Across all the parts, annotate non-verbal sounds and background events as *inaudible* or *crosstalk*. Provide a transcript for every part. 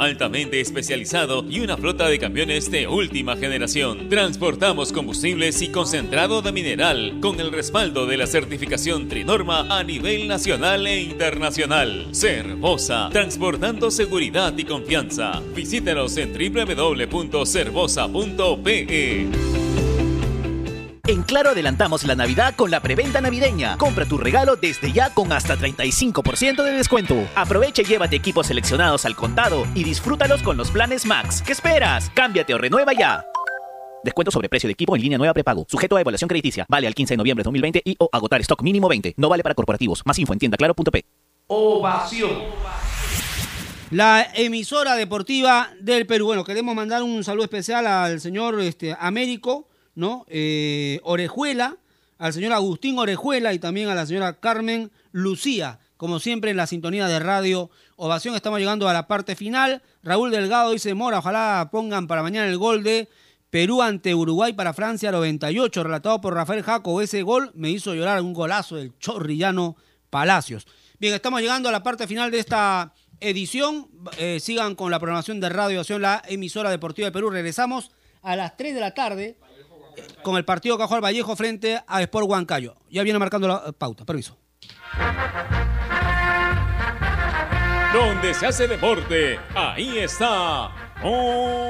altamente especializado y una flota de camiones de última generación. Transportamos combustibles y concentrado de mineral con el respaldo de la certificación Trinorma a nivel nacional e internacional. Cervosa, transportando seguridad y confianza. Visítanos en www.cervosa.pe. En Claro adelantamos la Navidad con la preventa navideña. Compra tu regalo desde ya con hasta 35% de descuento. Aprovecha y llévate equipos seleccionados al contado y disfrútalos con los planes Max. ¿Qué esperas? Cámbiate o renueva ya. Descuento sobre precio de equipo en línea nueva prepago. Sujeto a evaluación crediticia. Vale al 15 de noviembre de 2020 y o agotar stock mínimo 20. No vale para corporativos. Más info en tiendaclaro.p. Ovación. La emisora deportiva del Perú. Bueno, queremos mandar un saludo especial al señor este, Américo ¿no? Eh, Orejuela, al señor Agustín Orejuela y también a la señora Carmen Lucía. Como siempre en la sintonía de radio Ovación estamos llegando a la parte final. Raúl Delgado dice, Mora, ojalá pongan para mañana el gol de Perú ante Uruguay para Francia 98, relatado por Rafael Jaco. Ese gol me hizo llorar un golazo del chorrillano Palacios. Bien, estamos llegando a la parte final de esta edición. Eh, sigan con la programación de Radio Ovación, la emisora deportiva de Perú. Regresamos a las 3 de la tarde con el partido Cajol Vallejo frente a Sport Huancayo. Ya viene marcando la pauta. Permiso. Donde se hace deporte, ahí está. Ovación.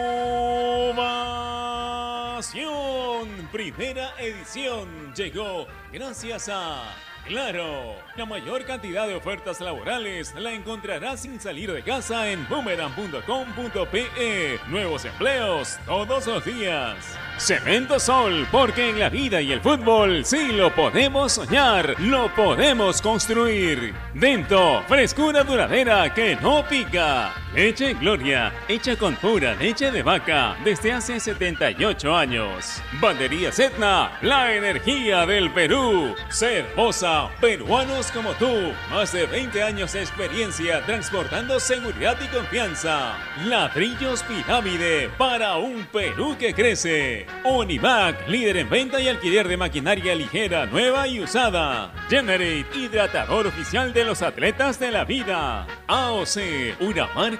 Primera edición llegó gracias a Claro, la mayor cantidad de ofertas laborales la encontrarás sin salir de casa en boomerang.com.pe. Nuevos empleos todos los días. Cemento Sol, porque en la vida y el fútbol sí lo podemos soñar, lo podemos construir. Dento, frescura duradera que no pica. Leche Gloria, hecha con pura leche de vaca desde hace 78 años. Bandería Etna, la energía del Perú. Cervosa, peruanos como tú. Más de 20 años de experiencia transportando seguridad y confianza. Ladrillos Pirámide para un Perú que crece. Univac, líder en venta y alquiler de maquinaria ligera, nueva y usada. Generate, hidratador oficial de los atletas de la vida. AOC, una marca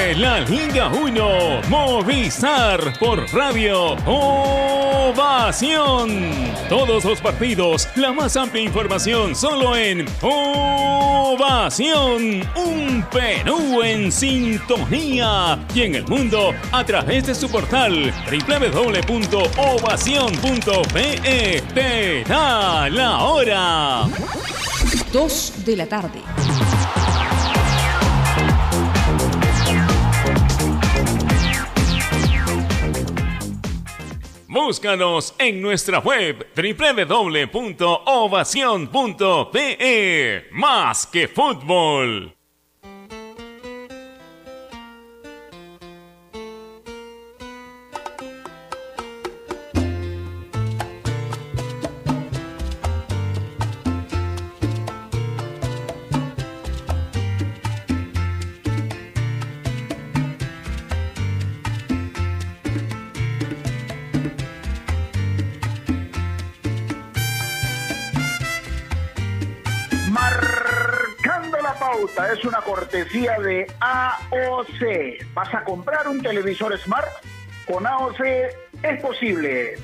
La Liga 1 Movistar por Radio Ovación. Todos los partidos, la más amplia información solo en Ovación. Un Perú en sintonía y en el mundo a través de su portal www.ovación.pe. Te da la hora. 2 de la tarde. Búscanos en nuestra web www.ovacion.pe. Más que fútbol. Es una cortesía de AOC. ¿Vas a comprar un televisor Smart? Con AOC es posible.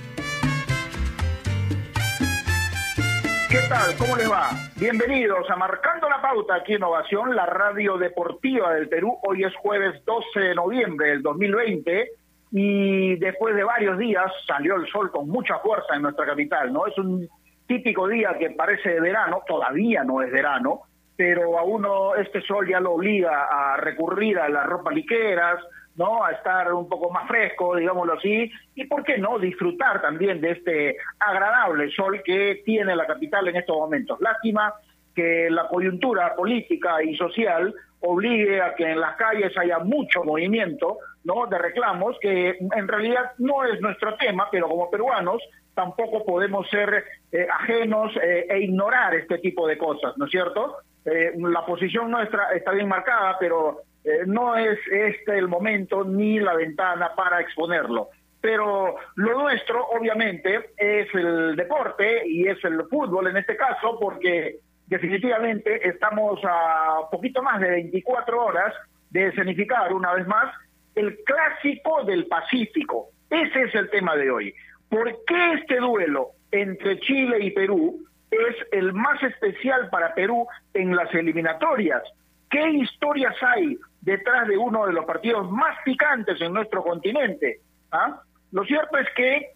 ¿Qué tal? ¿Cómo les va? Bienvenidos a Marcando la Pauta aquí en Innovación, la radio deportiva del Perú. Hoy es jueves 12 de noviembre del 2020 y después de varios días salió el sol con mucha fuerza en nuestra capital, ¿no? Es un típico día que parece de verano, todavía no es verano, pero a uno este sol ya lo obliga a recurrir a las ropas liqueras, ¿no? A estar un poco más fresco, digámoslo así, y por qué no disfrutar también de este agradable sol que tiene la capital en estos momentos. Lástima que la coyuntura política y social obligue a que en las calles haya mucho movimiento, ¿no? de reclamos que en realidad no es nuestro tema, pero como peruanos tampoco podemos ser eh, ajenos eh, e ignorar este tipo de cosas, ¿no es cierto? Eh, la posición nuestra está bien marcada, pero no es este el momento ni la ventana para exponerlo. Pero lo nuestro, obviamente, es el deporte y es el fútbol en este caso, porque definitivamente estamos a poquito más de 24 horas de escenificar una vez más el clásico del Pacífico. Ese es el tema de hoy. ¿Por qué este duelo entre Chile y Perú es el más especial para Perú en las eliminatorias? ¿Qué historias hay detrás de uno de los partidos más picantes en nuestro continente? ¿Ah? Lo cierto es que,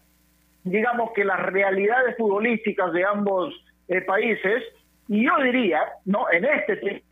digamos que las realidades futbolísticas de ambos eh, países, y yo diría, no, en este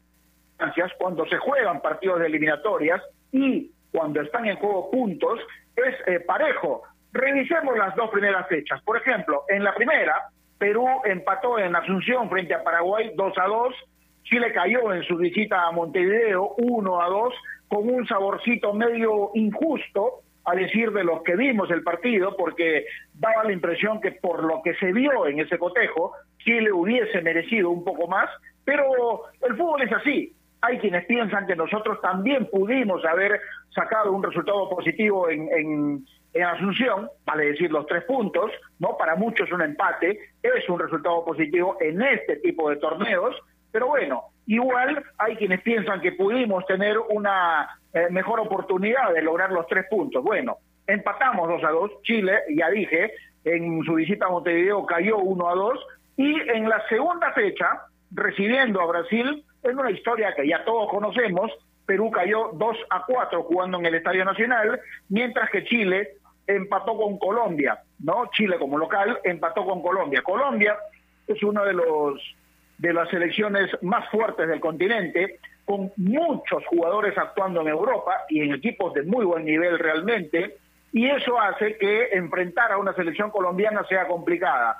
cuando se juegan partidos de eliminatorias y cuando están en juego puntos, es eh, parejo. Revisemos las dos primeras fechas. Por ejemplo, en la primera, Perú empató en Asunción frente a Paraguay 2 a 2. Chile cayó en su visita a Montevideo 1 a 2 con un saborcito medio injusto, a decir de los que vimos el partido, porque daba la impresión que por lo que se vio en ese cotejo, Chile hubiese merecido un poco más, pero el fútbol es así. Hay quienes piensan que nosotros también pudimos haber sacado un resultado positivo en, en, en Asunción, vale decir los tres puntos, ¿no? Para muchos un empate es un resultado positivo en este tipo de torneos, pero bueno, igual hay quienes piensan que pudimos tener una eh, mejor oportunidad de lograr los tres puntos. Bueno, empatamos 2 a 2, Chile, ya dije, en su visita a Montevideo cayó 1 a 2, y en la segunda fecha, recibiendo a Brasil, en una historia que ya todos conocemos, Perú cayó 2 a 4 jugando en el Estadio Nacional, mientras que Chile empató con Colombia, ¿no? Chile como local empató con Colombia. Colombia es uno de de las selecciones más fuertes del continente, con muchos jugadores actuando en Europa y en equipos de muy buen nivel realmente, y eso hace que enfrentar a una selección colombiana sea complicada.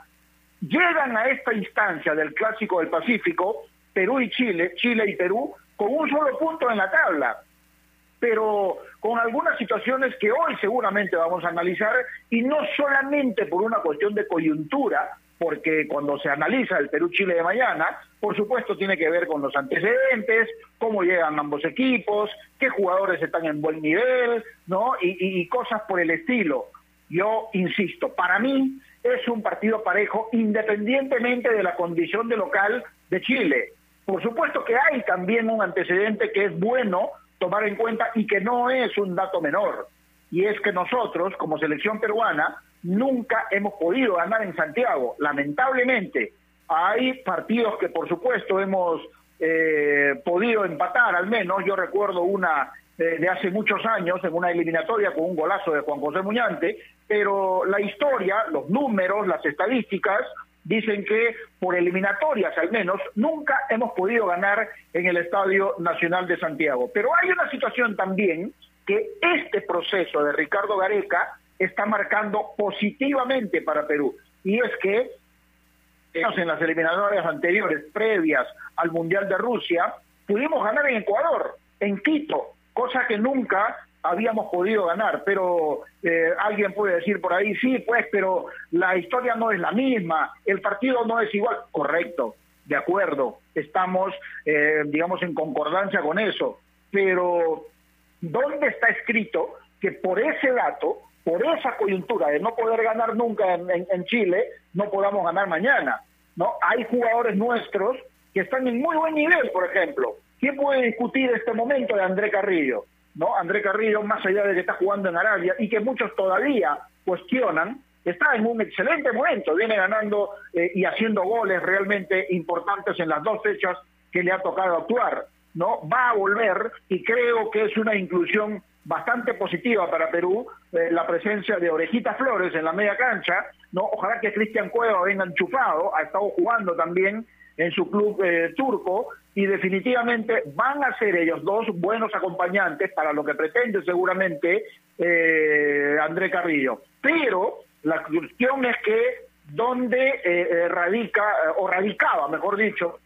Llegan a esta instancia del Clásico del Pacífico Perú y Chile, Chile y Perú, con un solo punto en la tabla pero con algunas situaciones que hoy seguramente vamos a analizar y no solamente por una cuestión de coyuntura, porque cuando se analiza el Perú-Chile de mañana, por supuesto tiene que ver con los antecedentes, cómo llegan ambos equipos, qué jugadores están en buen nivel, ¿no? Y, y cosas por el estilo. Yo insisto, para mí es un partido parejo independientemente de la condición de local de Chile. Por supuesto que hay también un antecedente que es bueno tomar en cuenta y que no es un dato menor. Y es que nosotros, como selección peruana, nunca hemos podido ganar en Santiago. Lamentablemente, hay partidos que por supuesto hemos eh, podido empatar, al menos yo recuerdo una eh, de hace muchos años en una eliminatoria con un golazo de Juan José Muñante, pero la historia, los números, las estadísticas dicen que por eliminatorias al menos nunca hemos podido ganar en el Estadio Nacional de Santiago. Pero hay una situación también que este proceso de Ricardo Gareca está marcando positivamente para Perú. Y es que en las eliminatorias anteriores, previas al Mundial de Rusia, pudimos ganar en Ecuador, en Quito, cosa que nunca habíamos podido ganar, pero eh, alguien puede decir por ahí, sí, pues, pero la historia no es la misma, el partido no es igual, correcto, de acuerdo, estamos, eh, digamos, en concordancia con eso, pero ¿dónde está escrito que por ese dato, por esa coyuntura de no poder ganar nunca en, en Chile, no podamos ganar mañana? ¿no? Hay jugadores nuestros que están en muy buen nivel, por ejemplo. ¿Quién puede discutir este momento de André Carrillo? ¿No? André Carrillo, más allá de que está jugando en Arabia y que muchos todavía cuestionan, está en un excelente momento, viene ganando eh, y haciendo goles realmente importantes en las dos fechas que le ha tocado actuar, ¿no? Va a volver y creo que es una inclusión bastante positiva para Perú eh, la presencia de Orejita Flores en la media cancha, ¿no? Ojalá que Cristian Cueva venga enchufado, ha estado jugando también en su club eh, turco y definitivamente van a ser ellos dos buenos acompañantes para lo que pretende seguramente eh, André Carrillo. Pero la cuestión es que donde eh, radica, o radicaba, mejor dicho,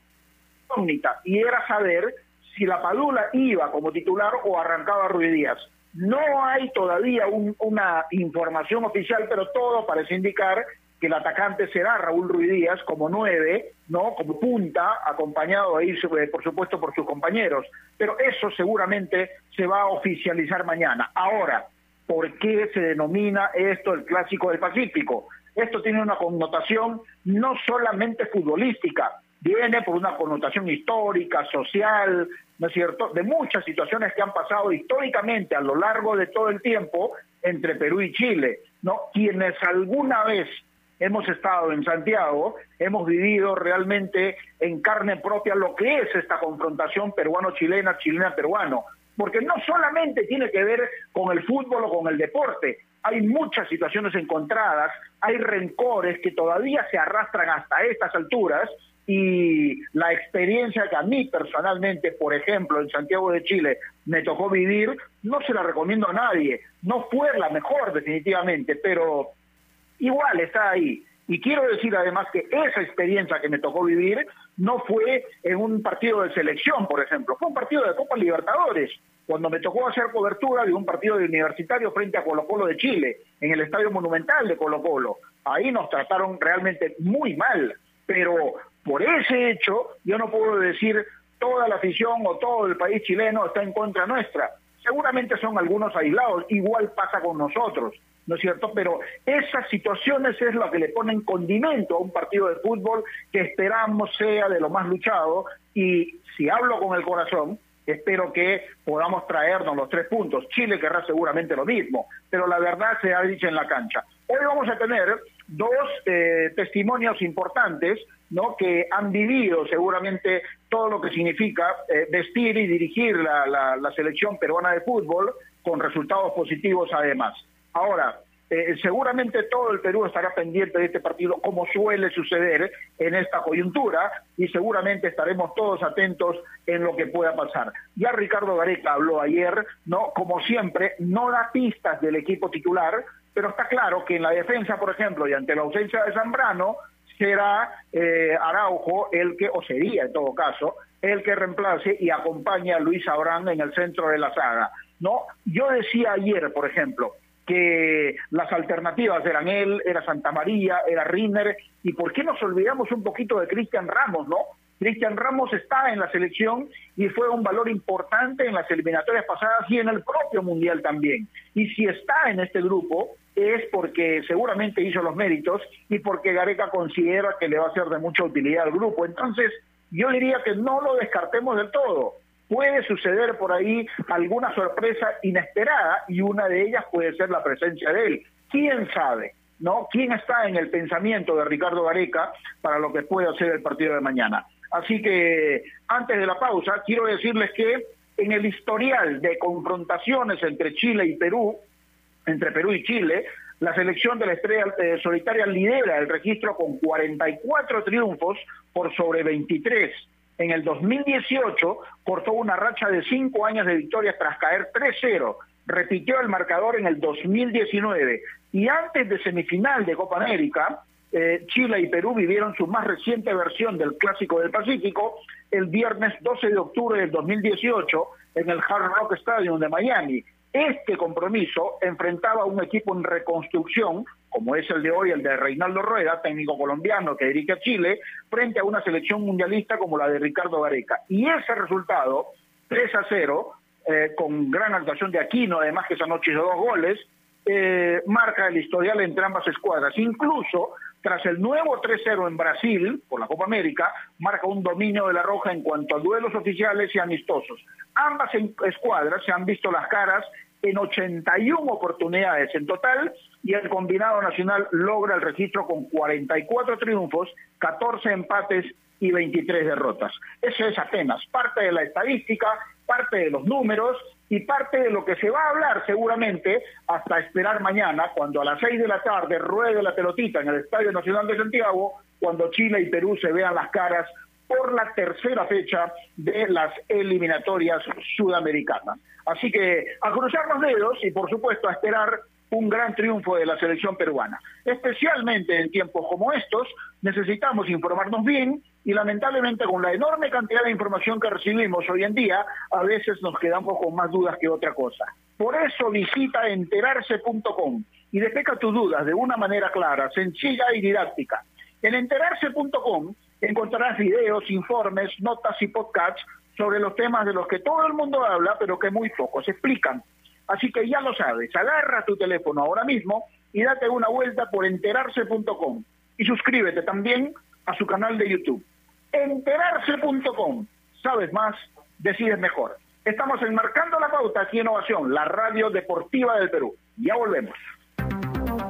y era saber si la Padula iba como titular o arrancaba Ruiz Díaz. No hay todavía una información oficial, pero todo parece indicar que el atacante será Raúl Ruiz Díaz como nueve, ¿no? Como punta, acompañado ahí, eh, por supuesto, por sus compañeros. Pero eso seguramente se va a oficializar mañana. Ahora, ¿por qué se denomina esto el Clásico del Pacífico? Esto tiene una connotación no solamente futbolística, viene por una connotación histórica, social, ¿no es cierto?, de muchas situaciones que han pasado históricamente a lo largo de todo el tiempo entre Perú y Chile, ¿no? Quienes alguna vez hemos estado en Santiago, hemos vivido realmente en carne propia lo que es esta confrontación peruano-chilena, chilena-peruano, porque no solamente tiene que ver con el fútbol o con el deporte, hay muchas situaciones encontradas, hay rencores que todavía se arrastran hasta estas alturas y la experiencia que a mí personalmente, por ejemplo, en Santiago de Chile me tocó vivir, no se la recomiendo a nadie, no fue la mejor definitivamente, pero igual está ahí. Y quiero decir además que esa experiencia que me tocó vivir no fue en un partido de selección, por ejemplo, fue un partido de Copa Libertadores, cuando me tocó hacer cobertura de un partido de universitario frente a Colo Colo de Chile, en el Estadio Monumental de Colo Colo. Ahí nos trataron realmente muy mal, pero por ese hecho yo no puedo decir toda la afición o todo el país chileno está en contra nuestra. Seguramente son algunos aislados, igual pasa con nosotros. ¿No es cierto? Pero esas situaciones es lo que le ponen condimento a un partido de fútbol que esperamos sea de lo más luchado y si hablo con el corazón, espero que podamos traernos los tres puntos. Chile querrá seguramente lo mismo, pero la verdad se ha dicho en la cancha. Hoy vamos a tener dos eh, testimonios importantes, ¿no? Que han vivido seguramente todo lo que significa eh, vestir y dirigir la, la selección peruana de fútbol con resultados positivos además. Ahora, eh, seguramente todo el Perú estará pendiente de este partido, como suele suceder en esta coyuntura, y seguramente estaremos todos atentos en lo que pueda pasar. Ya Ricardo Gareca habló ayer, no, como siempre, no da pistas del equipo titular, pero está claro que en la defensa, por ejemplo, y ante la ausencia de Zambrano, será eh, Araujo el que, o sería en todo caso, el que reemplace y acompañe a Luis Abrán en el centro de la saga. No, yo decía ayer, por ejemplo, que las alternativas eran él, era Santa María, era Rinner, y por qué nos olvidamos un poquito de Cristian Ramos, ¿no? Cristian Ramos está en la selección y fue un valor importante en las eliminatorias pasadas y en el propio Mundial también. Y si está en este grupo es porque seguramente hizo los méritos y porque Gareca considera que le va a ser de mucha utilidad al grupo. Entonces, yo diría que no lo descartemos del todo puede suceder por ahí alguna sorpresa inesperada y una de ellas puede ser la presencia de él. ¿Quién sabe? ¿No? ¿Quién está en el pensamiento de Ricardo Gareca para lo que puede ser el partido de mañana? Así que antes de la pausa, quiero decirles que en el historial de confrontaciones entre Chile y Perú, entre Perú y Chile, la selección de la estrella eh, solitaria lidera el registro con 44 triunfos por sobre 23 en el 2018 cortó una racha de cinco años de victorias tras caer 3-0. Repitió el marcador en el 2019. Y antes de semifinal de Copa América, eh, Chile y Perú vivieron su más reciente versión del Clásico del Pacífico el viernes 12 de octubre del 2018 en el Hard Rock Stadium de Miami. Este compromiso enfrentaba a un equipo en reconstrucción, como es el de hoy, el de Reinaldo Rueda, técnico colombiano que dirige a Chile, frente a una selección mundialista como la de Ricardo Gareca. Y ese resultado, 3 a 0, eh, con gran actuación de Aquino, además que esa noche hizo dos goles, eh, marca el historial entre ambas escuadras. Incluso tras el nuevo 3-0 en Brasil, por la Copa América, marca un dominio de la Roja en cuanto a duelos oficiales y amistosos. Ambas escuadras se han visto las caras en 81 oportunidades en total y el combinado nacional logra el registro con 44 triunfos, 14 empates y 23 derrotas. Eso es apenas parte de la estadística, parte de los números y parte de lo que se va a hablar seguramente hasta esperar mañana, cuando a las 6 de la tarde ruede la pelotita en el Estadio Nacional de Santiago, cuando Chile y Perú se vean las caras por la tercera fecha de las eliminatorias sudamericanas. Así que a cruzar los dedos y por supuesto a esperar un gran triunfo de la selección peruana. Especialmente en tiempos como estos, necesitamos informarnos bien y lamentablemente con la enorme cantidad de información que recibimos hoy en día, a veces nos quedamos con más dudas que otra cosa. Por eso visita enterarse.com y despeja tus dudas de una manera clara, sencilla y didáctica. En enterarse.com encontrarás videos, informes, notas y podcasts sobre los temas de los que todo el mundo habla, pero que muy pocos explican. Así que ya lo sabes, agarra tu teléfono ahora mismo y date una vuelta por enterarse.com y suscríbete también a su canal de YouTube. Enterarse.com. Sabes más, decides mejor. Estamos enmarcando la pauta aquí en Innovación, la radio deportiva del Perú. Ya volvemos.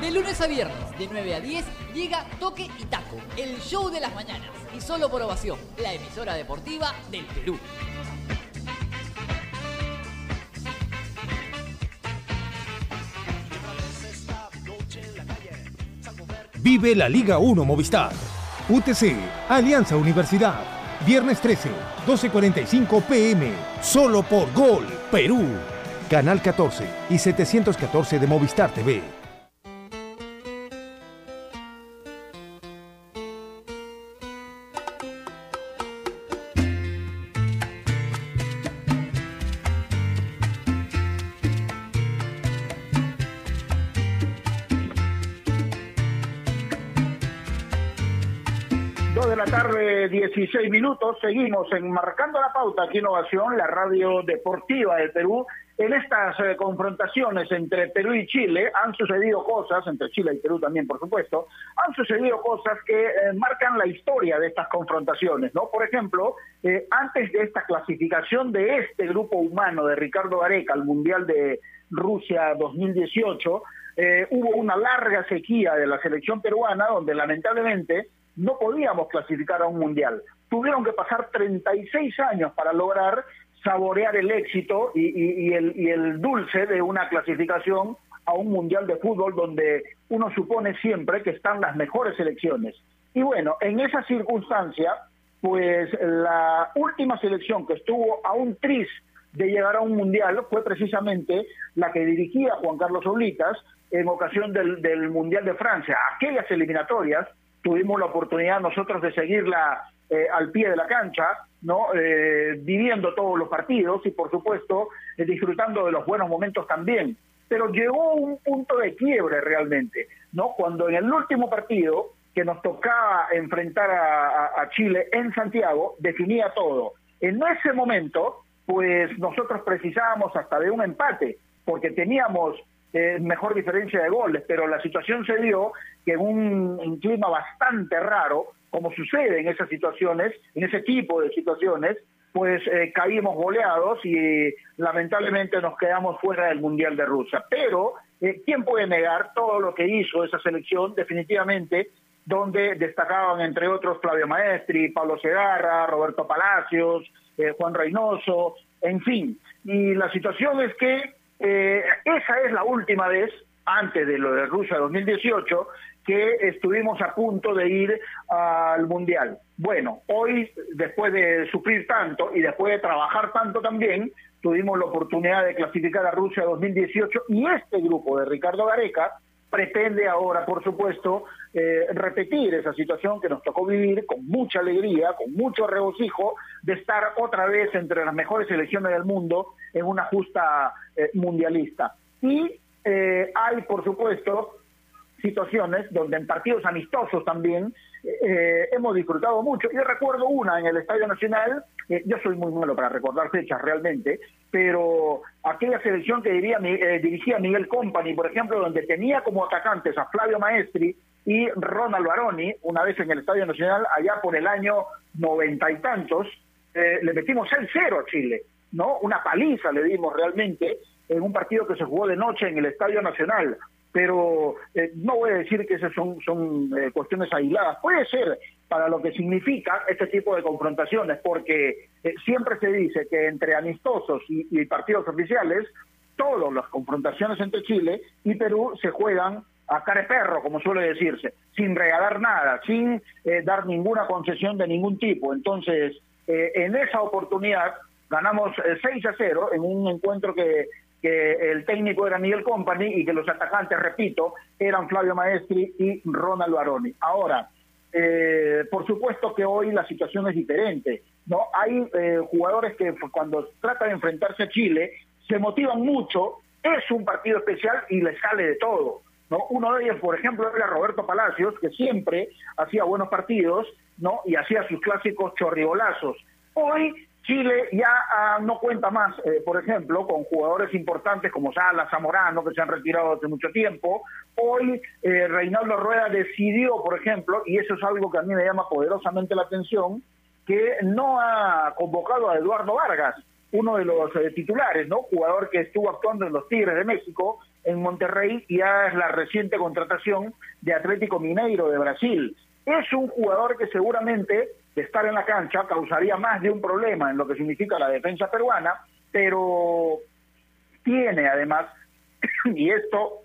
De lunes a viernes, de 9 a 10, llega Toque y Taco, el show de las mañanas. Y solo por ovación, la emisora deportiva del Perú. Vive la Liga 1 Movistar. UTC, Alianza Universidad. Viernes 13, 12.45 pm. Solo por Gol, Perú. Canal 14 y 714 de Movistar TV. 16 minutos. Seguimos enmarcando la pauta aquí Innovación, la radio deportiva del Perú. En estas eh, confrontaciones entre Perú y Chile han sucedido cosas, entre Chile y Perú también, por supuesto, han sucedido cosas que eh, marcan la historia de estas confrontaciones, ¿no? Por ejemplo, eh, antes de esta clasificación de este grupo humano de Ricardo Gareca al Mundial de Rusia 2018, hubo una larga sequía de la selección peruana donde lamentablemente no podíamos clasificar a un mundial. Tuvieron que pasar 36 años para lograr saborear el éxito y, el, dulce de una clasificación a un mundial de fútbol donde uno supone siempre que están las mejores selecciones. Y bueno, en esa circunstancia, pues la última selección que estuvo a un tris de llegar a un mundial fue precisamente la que dirigía Juan Carlos Oblitas en ocasión del, del Mundial de Francia. Aquellas eliminatorias tuvimos la oportunidad nosotros de seguirla eh, al pie de la cancha, ¿no? Eh, viviendo todos los partidos y, por supuesto, eh, disfrutando de los buenos momentos también. Pero llegó un punto de quiebre realmente, ¿no? Cuando en el último partido que nos tocaba enfrentar a, Chile en Santiago, definía todo. En ese momento, pues nosotros precisábamos hasta de un empate, porque teníamos mejor diferencia de goles, pero la situación se dio que en un, clima bastante raro, como sucede en esas situaciones, en ese tipo de situaciones, pues eh, caímos goleados y lamentablemente nos quedamos fuera del Mundial de Rusia. Pero, eh, ¿quién puede negar todo lo que hizo esa selección? Definitivamente, donde destacaban entre otros Flavio Maestri, Pablo Segarra, Roberto Palacios, eh, Juan Reynoso, en fin. Y la situación es que esa es la última vez, antes de lo de Rusia 2018, que estuvimos a punto de ir al Mundial. Bueno, hoy, después de sufrir tanto y después de trabajar tanto también, tuvimos la oportunidad de clasificar a Rusia 2018 y este grupo de Ricardo Gareca pretende ahora, por supuesto, eh, repetir esa situación que nos tocó vivir con mucha alegría, con mucho regocijo, de estar otra vez entre las mejores selecciones del mundo en una justa eh, mundialista. Y eh, hay, por supuesto, situaciones donde en partidos amistosos también eh, hemos disfrutado mucho. Yo recuerdo una en el Estadio Nacional, eh, yo soy muy malo para recordar fechas realmente, pero aquella selección que diría, eh, dirigía Miguel Company, por ejemplo, donde tenía como atacantes a Flavio Maestri y Ronald Baroni, una vez en el Estadio Nacional, allá por el año noventa y tantos, le metimos 6-0 a Chile, ¿no? Una paliza le dimos realmente en un partido que se jugó de noche en el Estadio Nacional pero eh, no voy a decir que esas son, son eh, cuestiones aisladas. Puede ser para lo que significa este tipo de confrontaciones, porque eh, siempre se dice que entre amistosos y, partidos oficiales, todas las confrontaciones entre Chile y Perú se juegan a care perro, como suele decirse, sin regalar nada, sin dar ninguna concesión de ningún tipo. Entonces, en esa oportunidad ganamos 6 a 0 en un encuentro que que el técnico era Miguel Company y que los atacantes, repito, eran Flavio Maestri y Ronald Baroni. Ahora, eh, por supuesto que hoy la situación es diferente. no Hay eh, jugadores que cuando tratan de enfrentarse a Chile se motivan mucho, es un partido especial y les sale de todo. ¿no? Uno de ellos, por ejemplo, era Roberto Palacios, que siempre hacía buenos partidos ¿no? y hacía sus clásicos chorriolazos. Hoy Chile ya ah, no cuenta más, eh, por ejemplo, con jugadores importantes como Sala, Zamorano, que se han retirado hace mucho tiempo. Hoy eh, Reinaldo Rueda decidió, por ejemplo, y eso es algo que a mí me llama poderosamente la atención, que no ha convocado a Eduardo Vargas, uno de los eh, titulares, ¿no? Jugador que estuvo actuando en los Tigres de México, en Monterrey, y ya es la reciente contratación de Atlético Mineiro de Brasil. Es un jugador que seguramente de estar en la cancha causaría más de un problema en lo que significa la defensa peruana, pero tiene además, *clears throat* y esto,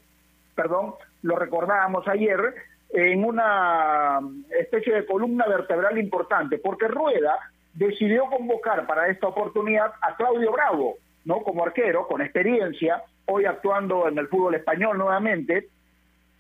perdón, lo recordábamos ayer, en una especie de columna vertebral importante, porque Rueda decidió convocar para esta oportunidad a Claudio Bravo, ¿no? Como arquero, con experiencia, hoy actuando en el fútbol español nuevamente,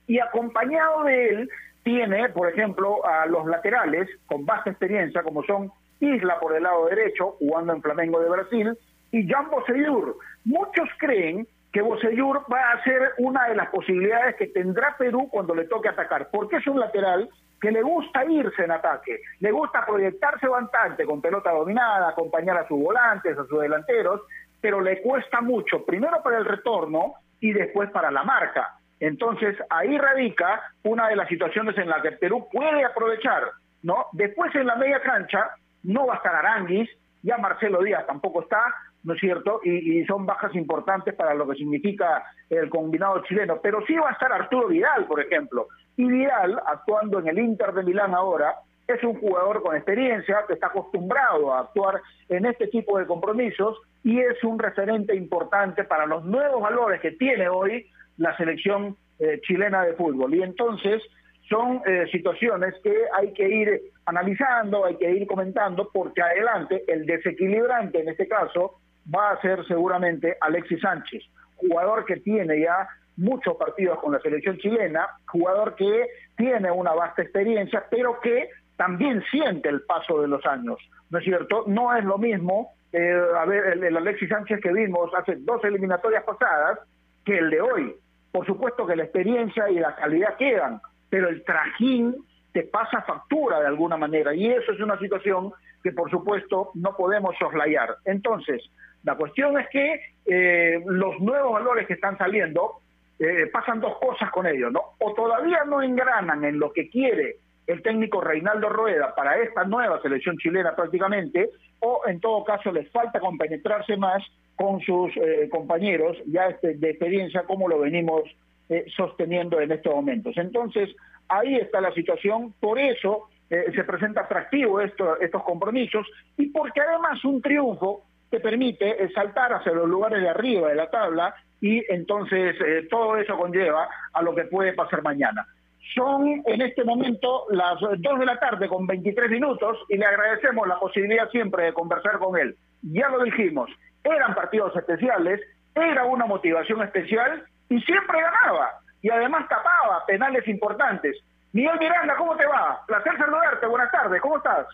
y acompañado de él tiene, por ejemplo, a los laterales con vasta experiencia, como son Isla por el lado derecho, jugando en Flamengo de Brasil, y Jan Bosellur. Muchos creen que Bosellur va a ser una de las posibilidades que tendrá Perú cuando le toque atacar, porque es un lateral que le gusta irse en ataque, le gusta proyectarse bastante con pelota dominada, acompañar a sus volantes, a sus delanteros, pero le cuesta mucho, primero para el retorno y después para la marca. Entonces, ahí radica una de las situaciones en las que Perú puede aprovechar, ¿no? Después en la media cancha no va a estar Aranguis, ya Marcelo Díaz tampoco está, ¿no es cierto? Y, son bajas importantes para lo que significa el combinado chileno, pero sí va a estar Arturo Vidal, por ejemplo. Y Vidal, actuando en el Inter de Milán ahora, es un jugador con experiencia, que está acostumbrado a actuar en este tipo de compromisos y es un referente importante para los nuevos valores que tiene hoy la selección eh, chilena de fútbol. Y entonces son eh, situaciones que hay que ir analizando, hay que ir comentando, porque adelante el desequilibrante en este caso va a ser seguramente Alexis Sánchez, jugador que tiene ya muchos partidos con la selección chilena, jugador que tiene una vasta experiencia, pero que también siente el paso de los años, ¿no es cierto? No es lo mismo, eh, a el Alexis Sánchez que vimos hace dos eliminatorias pasadas que el de hoy. Por supuesto que la experiencia y la calidad quedan, pero el trajín te pasa factura de alguna manera y eso es una situación que por supuesto no podemos soslayar. Entonces, la cuestión es que eh, los nuevos valores que están saliendo eh, pasan dos cosas con ellos, ¿no? O todavía no engranan en lo que quiere el técnico Reinaldo Rueda para esta nueva selección chilena prácticamente, o en todo caso les falta compenetrarse más con sus eh, compañeros ya este, de experiencia como lo venimos eh, sosteniendo en estos momentos. Entonces, ahí está la situación, por eso eh, se presenta atractivo esto, estos compromisos y porque además un triunfo te permite saltar hacia los lugares de arriba de la tabla y entonces todo eso conlleva a lo que puede pasar mañana. Son en este momento las 2 de la tarde con 23 minutos y le agradecemos la posibilidad siempre de conversar con él. Ya lo dijimos, eran partidos especiales, era una motivación especial y siempre ganaba. Y además tapaba penales importantes. Miguel Miranda, ¿cómo te va? Placer saludarte, buenas tardes, ¿cómo estás?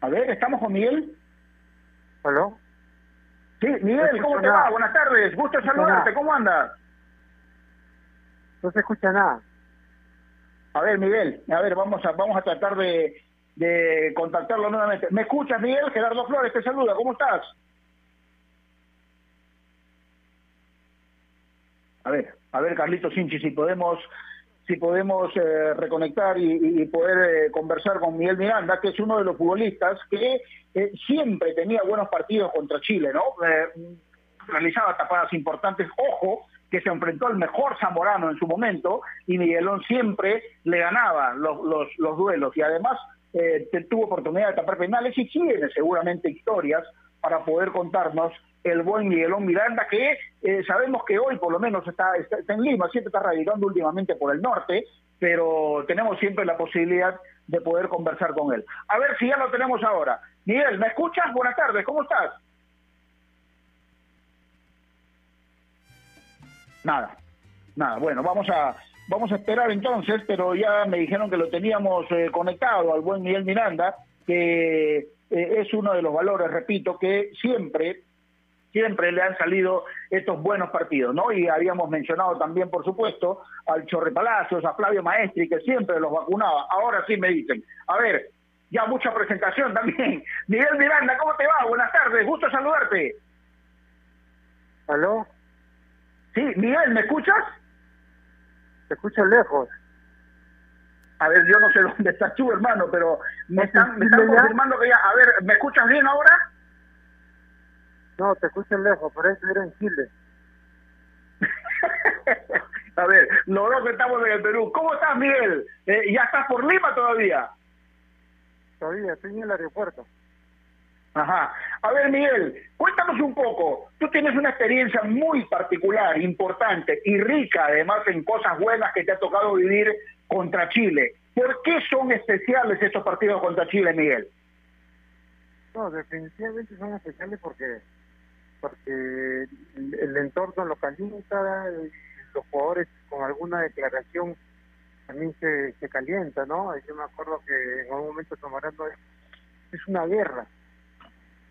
A ver, ¿estamos con Miguel? ¿Aló? Sí, Miguel, ¿cómo te va? Buenas tardes, gusto saludarte, ¿cómo andas? No se escucha nada. A ver, Miguel, a ver, vamos a vamos a tratar de, de contactarlo nuevamente. ¿Me escuchas, Miguel? Gerardo Flores te saluda, ¿cómo estás? A ver, a ver, Carlito Sinchi, si podemos si podemos eh, reconectar y, poder eh, conversar con Miguel Miranda, que es uno de los futbolistas que eh, siempre tenía buenos partidos contra Chile, ¿no? realizaba tapadas importantes, ojo, que se enfrentó al mejor Zamorano en su momento y Miguelón siempre le ganaba los duelos y además tuvo oportunidad de tapar penales y tiene seguramente historias para poder contarnos el buen Miguelón Miranda, que eh, sabemos que hoy por lo menos está, está, en Lima, siempre está radicando últimamente por el norte, pero tenemos siempre la posibilidad de poder conversar con él. A ver si ya lo tenemos ahora. Miguel, ¿me escuchas? Buenas tardes, ¿cómo estás? Nada, nada. Bueno, vamos a vamos a esperar entonces, pero ya me dijeron que lo teníamos eh, conectado al buen Miguel Miranda, que eh, es uno de los valores, repito, que siempre siempre le han salido estos buenos partidos, ¿no? Y habíamos mencionado también, por supuesto, al Chorre Palacios, a Flavio Maestri, que siempre los vacunaba. Ahora sí me dicen, a ver, ya mucha presentación también. *laughs* Miguel Miranda, ¿cómo te va? Buenas tardes, gusto saludarte. ¿Aló? Sí, Miguel, ¿me escuchas? Te escucho lejos. A ver, yo no sé *laughs* dónde estás tú, hermano, pero me están, me están confirmando que ya... A ver, ¿me escuchas bien ahora? No, te escucho lejos, por eso era en Chile. *laughs* a ver, los que estamos en el Perú. ¿Cómo estás, Miguel? Eh, ¿Ya estás por Lima todavía? Todavía, estoy en el aeropuerto. Ajá. A ver, Miguel, cuéntanos un poco. Tú tienes una experiencia muy particular, importante y rica, además, en cosas buenas que te ha tocado vivir contra Chile. ¿Por qué son especiales estos partidos contra Chile, Miguel? No, definitivamente son especiales porque porque el, entorno lo calienta, los jugadores con alguna declaración también se, se calienta, ¿no? Yo me acuerdo que en algún momento tomando es una guerra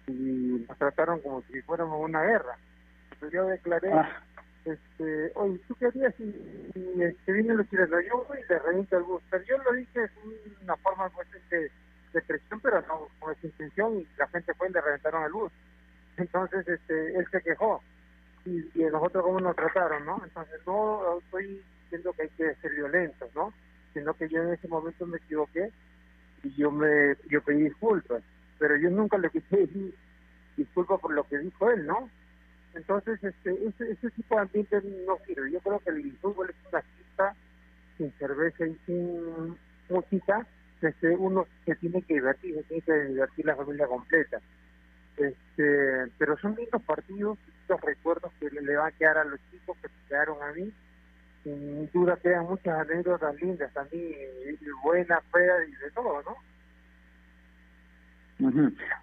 y nos trataron como si fuéramos una guerra. Pero yo declaré ah este, oye, ¿tú querías si, si este, vienen los chilenos? Yo y le reviento el bus. Pero yo lo dije es una forma pues, de, de presión, pero no con esa intención y la gente fue y le reventaron el bus. Entonces, este, él se quejó. Y, y nosotros cómo nos trataron, ¿no? Entonces, no estoy diciendo que hay que ser violentos, ¿no? Sino que yo en ese momento me equivoqué y yo me yo pedí disculpas. Pero yo nunca le quise decir disculpas por lo que dijo él, ¿no? Entonces, este, ese, ese tipo de ambiente no sirve. Yo creo que el fútbol es una fiesta sin cerveza y sin música, este, uno se tiene que divertir, se tiene que divertir la familia completa. Este, pero son lindos partidos, estos recuerdos que le, van a quedar a los chicos que se quedaron a mí. Sin duda quedan muchas anécdotas lindas también, buenas, feas y de todo, ¿no?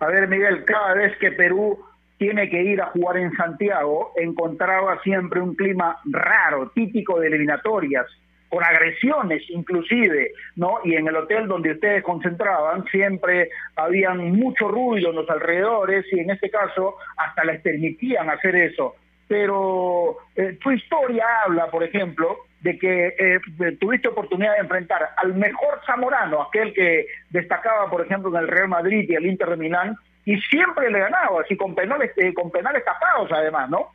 A ver, Miguel, cada vez que Perú tiene que ir a jugar en Santiago, encontraba siempre un clima raro, típico de eliminatorias, con agresiones inclusive, ¿no? Y en el hotel donde ustedes concentraban siempre habían mucho ruido en los alrededores y en este caso hasta les permitían hacer eso. Pero eh, tu historia habla, por ejemplo, de que eh, tuviste oportunidad de enfrentar al mejor zamorano, aquel que destacaba, por ejemplo, en el Real Madrid y el Inter de Milán, y siempre le ganaba, así con penales, eh, con penales tapados además, ¿no?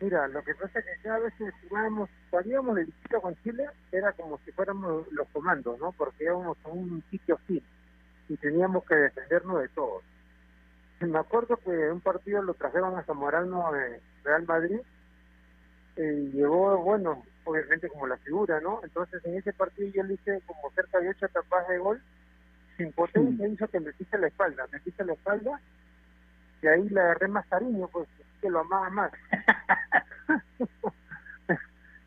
Mira, lo que pasa es que cada vez que jugábamos, cuando íbamos de visita con Chile, era como si fuéramos los comandos, ¿no? Porque íbamos a un sitio así y teníamos que defendernos de todos. Me acuerdo que un partido lo trajeron a Zamorano de Real Madrid y llegó, bueno, obviamente como la figura, ¿no? Entonces en ese partido yo le hice como cerca de ocho tapas de gol sin potencia hizo que me pise la espalda, me pise la espalda y ahí le agarré más cariño, pues que lo amaba más. *laughs*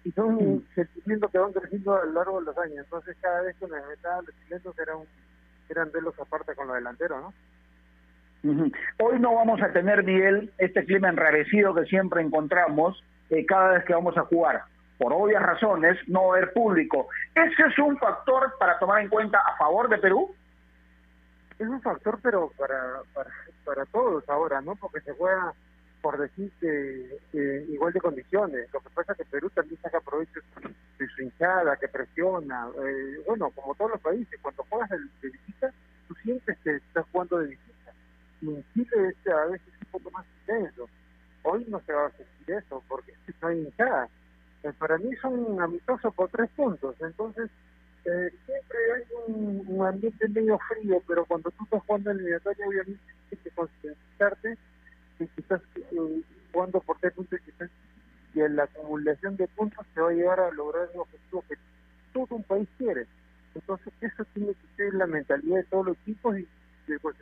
y son mm. sentimientos que van creciendo a lo largo de los años, entonces cada vez que me metaba los chilenos era un, eran de los aparte con los delanteros, ¿no? Hoy no vamos a tener, Miguel, este clima enrarecido que siempre encontramos eh, cada vez que vamos a jugar por obvias razones, no haber público. ¿Ese es un factor para tomar en cuenta a favor de Perú? es un factor, pero para, para, para todos ahora, ¿no? Porque se juega, por decir, que, igual de condiciones. Lo que pasa es que Perú también saca provecho de su hinchada, que presiona. Eh, bueno, como todos los países, cuando juegas de, visita, tú sientes que estás jugando de visita. Y en Chile este, a veces es un poco más intenso. Hoy no se va a sentir eso, porque *laughs* no hay hinchada. Eh, para mí son amistosos por tres puntos, entonces eh, siempre hay un, ambiente medio frío, pero cuando tú estás jugando en eliminatoria, obviamente tienes que concentrarte y quizás eh, jugando por tres puntos quizás, y en la acumulación de puntos te va a llevar a lograr el objetivo que todo un país quiere. Entonces eso tiene que ser la mentalidad de todos los equipos y pues,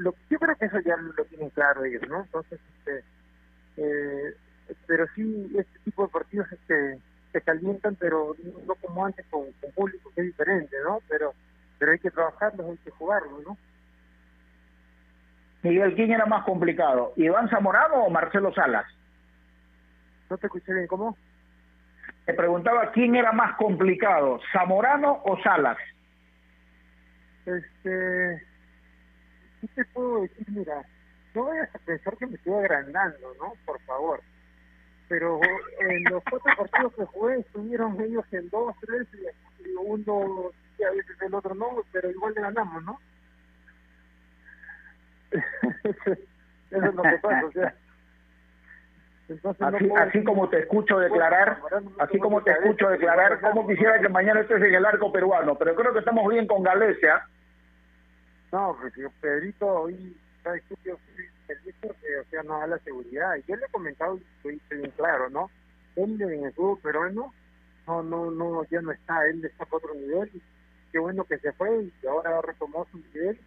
lo, yo creo que eso ya lo tienen claro ellos, ¿no? Entonces, este, eh, pero sí, este tipo de partidos este, se calientan, pero no como antes con, público, que es diferente, ¿no? Pero, pero hay que trabajarlos, hay que jugarlos, ¿no? Miguel, ¿quién era más complicado? ¿Iván Zamorano o Marcelo Salas? No te escuché bien, ¿cómo? Te preguntaba quién era más complicado, Zamorano o Salas. Este, ¿qué te puedo decir? Mira, no vayas a pensar que me estoy agrandando, ¿no? Por favor pero en los cuatro partidos que jugué estuvieron ellos en dos, tres, y uno y a veces el otro no, pero igual le ganamos, ¿no? *laughs* Eso es lo que pasa, o sea. así, así como te escucho declarar, así como te escucho declarar, como quisiera que mañana estés en el arco peruano, pero creo que estamos bien con Galecia. No, porque Pedrito hoy está estúpido porque, o sea, no da la seguridad. Y yo le he comentado, y estoy bien claro, ¿no? Él en el fútbol peruano, no, no, no, ya no está, él está a otro nivel. Y qué bueno que se fue y ahora retomó su nivel.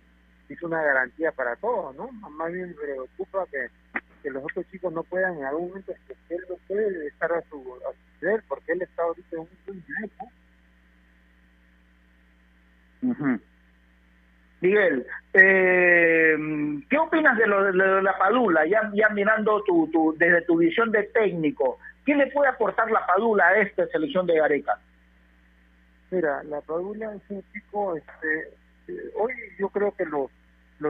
Es una garantía para todos, ¿no? Más bien me preocupa que, que los otros chicos no puedan en algún momento, que él no puede estar a su, nivel, porque él está ahorita en un nivel, ¿no? Miguel, eh, ¿qué opinas de lo, de la Padula? Ya, ya mirando tu, tu, desde tu visión de técnico, ¿qué le puede aportar la Padula a esta selección de Gareca? Mira, la Padula es un chico, este, eh, hoy yo creo que lo,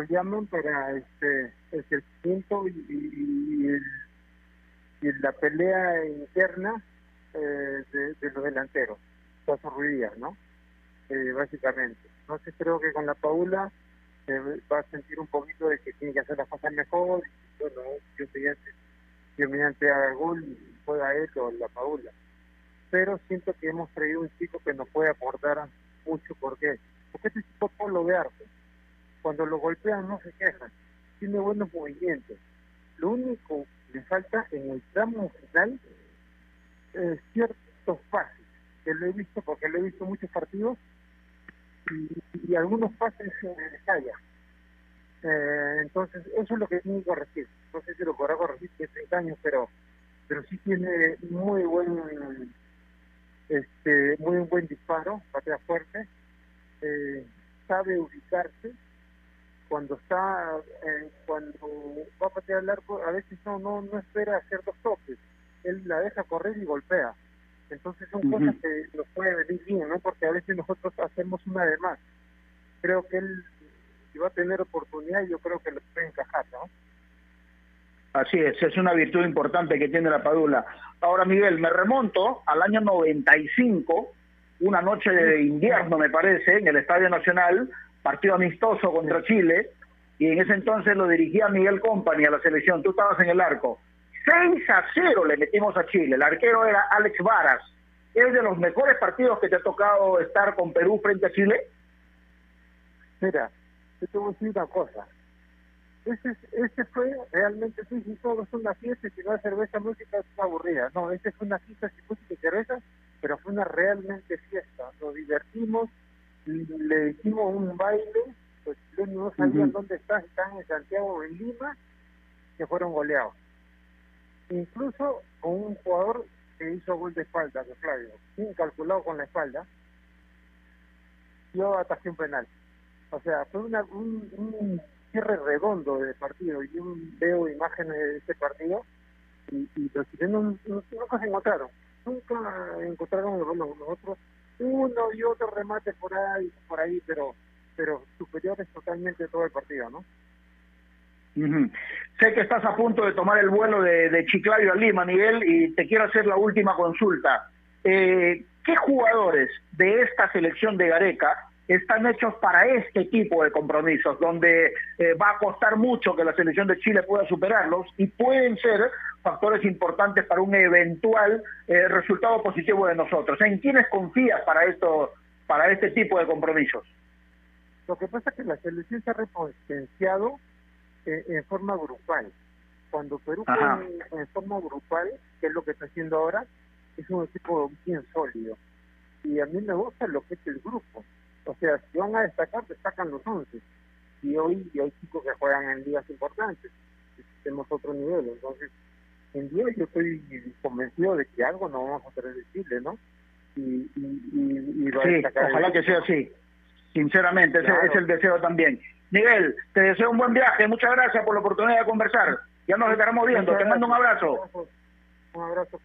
llaman para este el crecimiento y, y, la pelea interna eh, de, los delanteros, las Ruidías, ¿no? Eh, básicamente entonces creo que con la Paula va a sentir un poquito de que tiene que hacer las cosas mejor. Y, bueno, yo mediante, yo mediante haga gol juega él o la Paula. Pero siento que hemos traído un chico que nos puede aportar mucho. ¿Por qué? Porque este chico lo de arte. Cuando lo golpean no se queja. Tiene buenos movimientos. Lo único que le falta en el tramo final es ciertos pases. Que lo he visto porque lo he visto muchos partidos y, algunos pases en falla. Eh, entonces, eso es lo que tiene que corregir. No sé si lo podrá corregir que 30 años, pero pero sí tiene muy buen este muy buen disparo, patea fuerte, eh, sabe ubicarse cuando está eh, cuando va a patear el arco a veces no no no espera hacer dos toques él la deja correr y golpea entonces son cosas que nos puede venir bien, ¿no? Porque a veces nosotros hacemos una de más. Creo que él, si va a tener oportunidad, yo creo que lo puede encajar, ¿no? Así es, es una virtud importante que tiene la Padula. Ahora, Miguel, me remonto al año 95, una noche de invierno, me parece, en el Estadio Nacional, partido amistoso contra Chile, y en ese entonces lo dirigía Miguel Company a la selección. Tú estabas en el arco. 6 a 0 le metimos a Chile. El arquero era Alex Varas. ¿Es de los mejores partidos que te ha tocado estar con Perú frente a Chile? Mira, yo te voy a decir una cosa. Ese fue realmente, sí, sí, todo es una fiesta, si no hay cerveza, música es aburrida. No, ese fue una fiesta sin música y cerveza, pero fue una realmente fiesta. Nos divertimos, le hicimos un baile, los chilenos no sabían dónde están, están en Santiago o en Lima, que fueron goleados incluso con un jugador que hizo gol de espalda, de Flavio, sin calculado con la espalda, atajé un penal. O sea, fue una, un, cierre redondo de partido. Yo veo imágenes de ese partido y, los chilenos nunca se encontraron. Nunca encontraron los nosotros uno y otro remate por ahí, por ahí, pero pero superiores totalmente todo el partido, ¿no? Sé que estás a punto de tomar el vuelo de, de Chiclayo a Lima, Miguel, y te quiero hacer la última consulta. Eh, ¿Qué jugadores de esta selección de Gareca están hechos para este tipo de compromisos, donde eh, va a costar mucho que la selección de Chile pueda superarlos y pueden ser factores importantes para un eventual eh, resultado positivo de nosotros. ¿En quiénes confías para esto, para este tipo de compromisos? Lo que pasa es que la selección se ha repotenciado eh, en forma grupal. Cuando Perú juega en forma grupal, que es lo que está haciendo ahora, es un equipo bien sólido. Y a mí me gusta lo que es el grupo. O sea, si van a destacar, destacan los 11. Y hoy y hay chicos que juegan en ligas importantes. Tenemos otro nivel. Entonces, en día yo estoy convencido de que algo no vamos a tener de Chile, ¿no? Y, y, sí, ojalá que sea así. Sinceramente, ese es el deseo también. Miguel, te deseo un buen viaje. Muchas gracias por la oportunidad de conversar. Ya nos estaremos viendo. Te mando un abrazo. Un abrazo.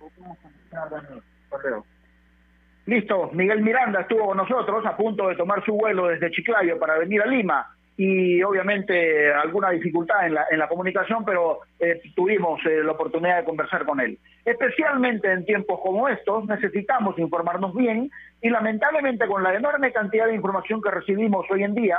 Listo, Miguel Miranda estuvo con nosotros a punto de tomar su vuelo desde Chiclayo para venir a Lima y obviamente alguna dificultad en la, en la comunicación, pero eh, tuvimos eh, la oportunidad de conversar con él. Especialmente en tiempos como estos necesitamos informarnos bien y lamentablemente con la enorme cantidad de información que recibimos hoy en día,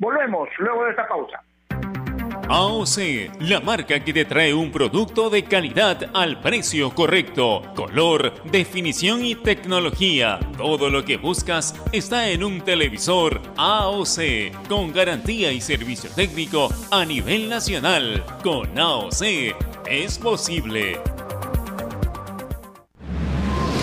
Volvemos luego de esta pausa. AOC, la marca que te trae un producto de calidad al precio correcto, color, definición y tecnología. Todo lo que buscas está en un televisor AOC, con garantía y servicio técnico a nivel nacional. Con AOC es posible.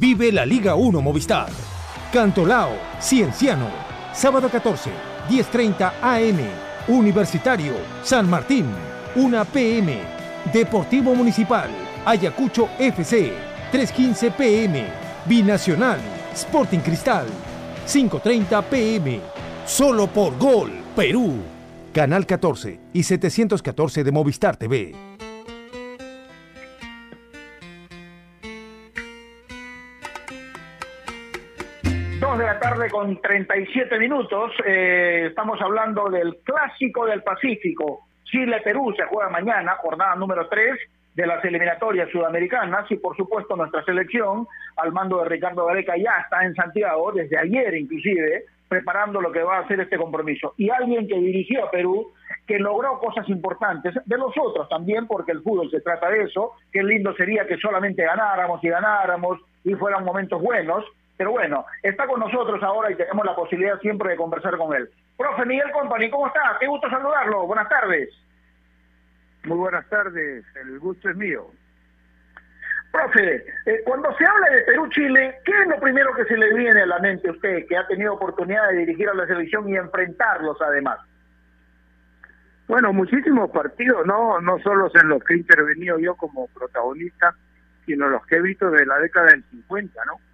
Vive la Liga 1 Movistar. Cantolao, Cienciano. Sábado 14, 10.30 AM. Universitario, San Martín. 1 PM. Deportivo Municipal. Ayacucho FC, 3.15 pm. Binacional, Sporting Cristal, 5.30 pm. Solo por Gol, Perú. Canal 14 y 714 de Movistar TV. De la tarde con 37 minutos. Eh, estamos hablando del Clásico del Pacífico. Chile-Perú se juega mañana, jornada número 3 de las eliminatorias sudamericanas y por supuesto nuestra selección al mando de Ricardo Gareca ya está en Santiago desde ayer inclusive preparando lo que va a ser este compromiso y alguien que dirigió a Perú que logró cosas importantes de los otros también porque el fútbol se trata de eso qué lindo sería que solamente ganáramos y ganáramos y fueran momentos buenos pero bueno, está con nosotros ahora y tenemos la posibilidad siempre de conversar con él. Profe Miguel Company, ¿cómo está? Qué gusto saludarlo. Buenas tardes. Muy buenas tardes, el gusto es mío. Profe, eh, cuando se habla de Perú-Chile, ¿qué es lo primero que se le viene a la mente a usted, que ha tenido oportunidad de dirigir a la selección y enfrentarlos además? Bueno, muchísimos partidos, no no solo en los que he intervenido yo como protagonista, sino los que he visto de la década del 50, ¿no?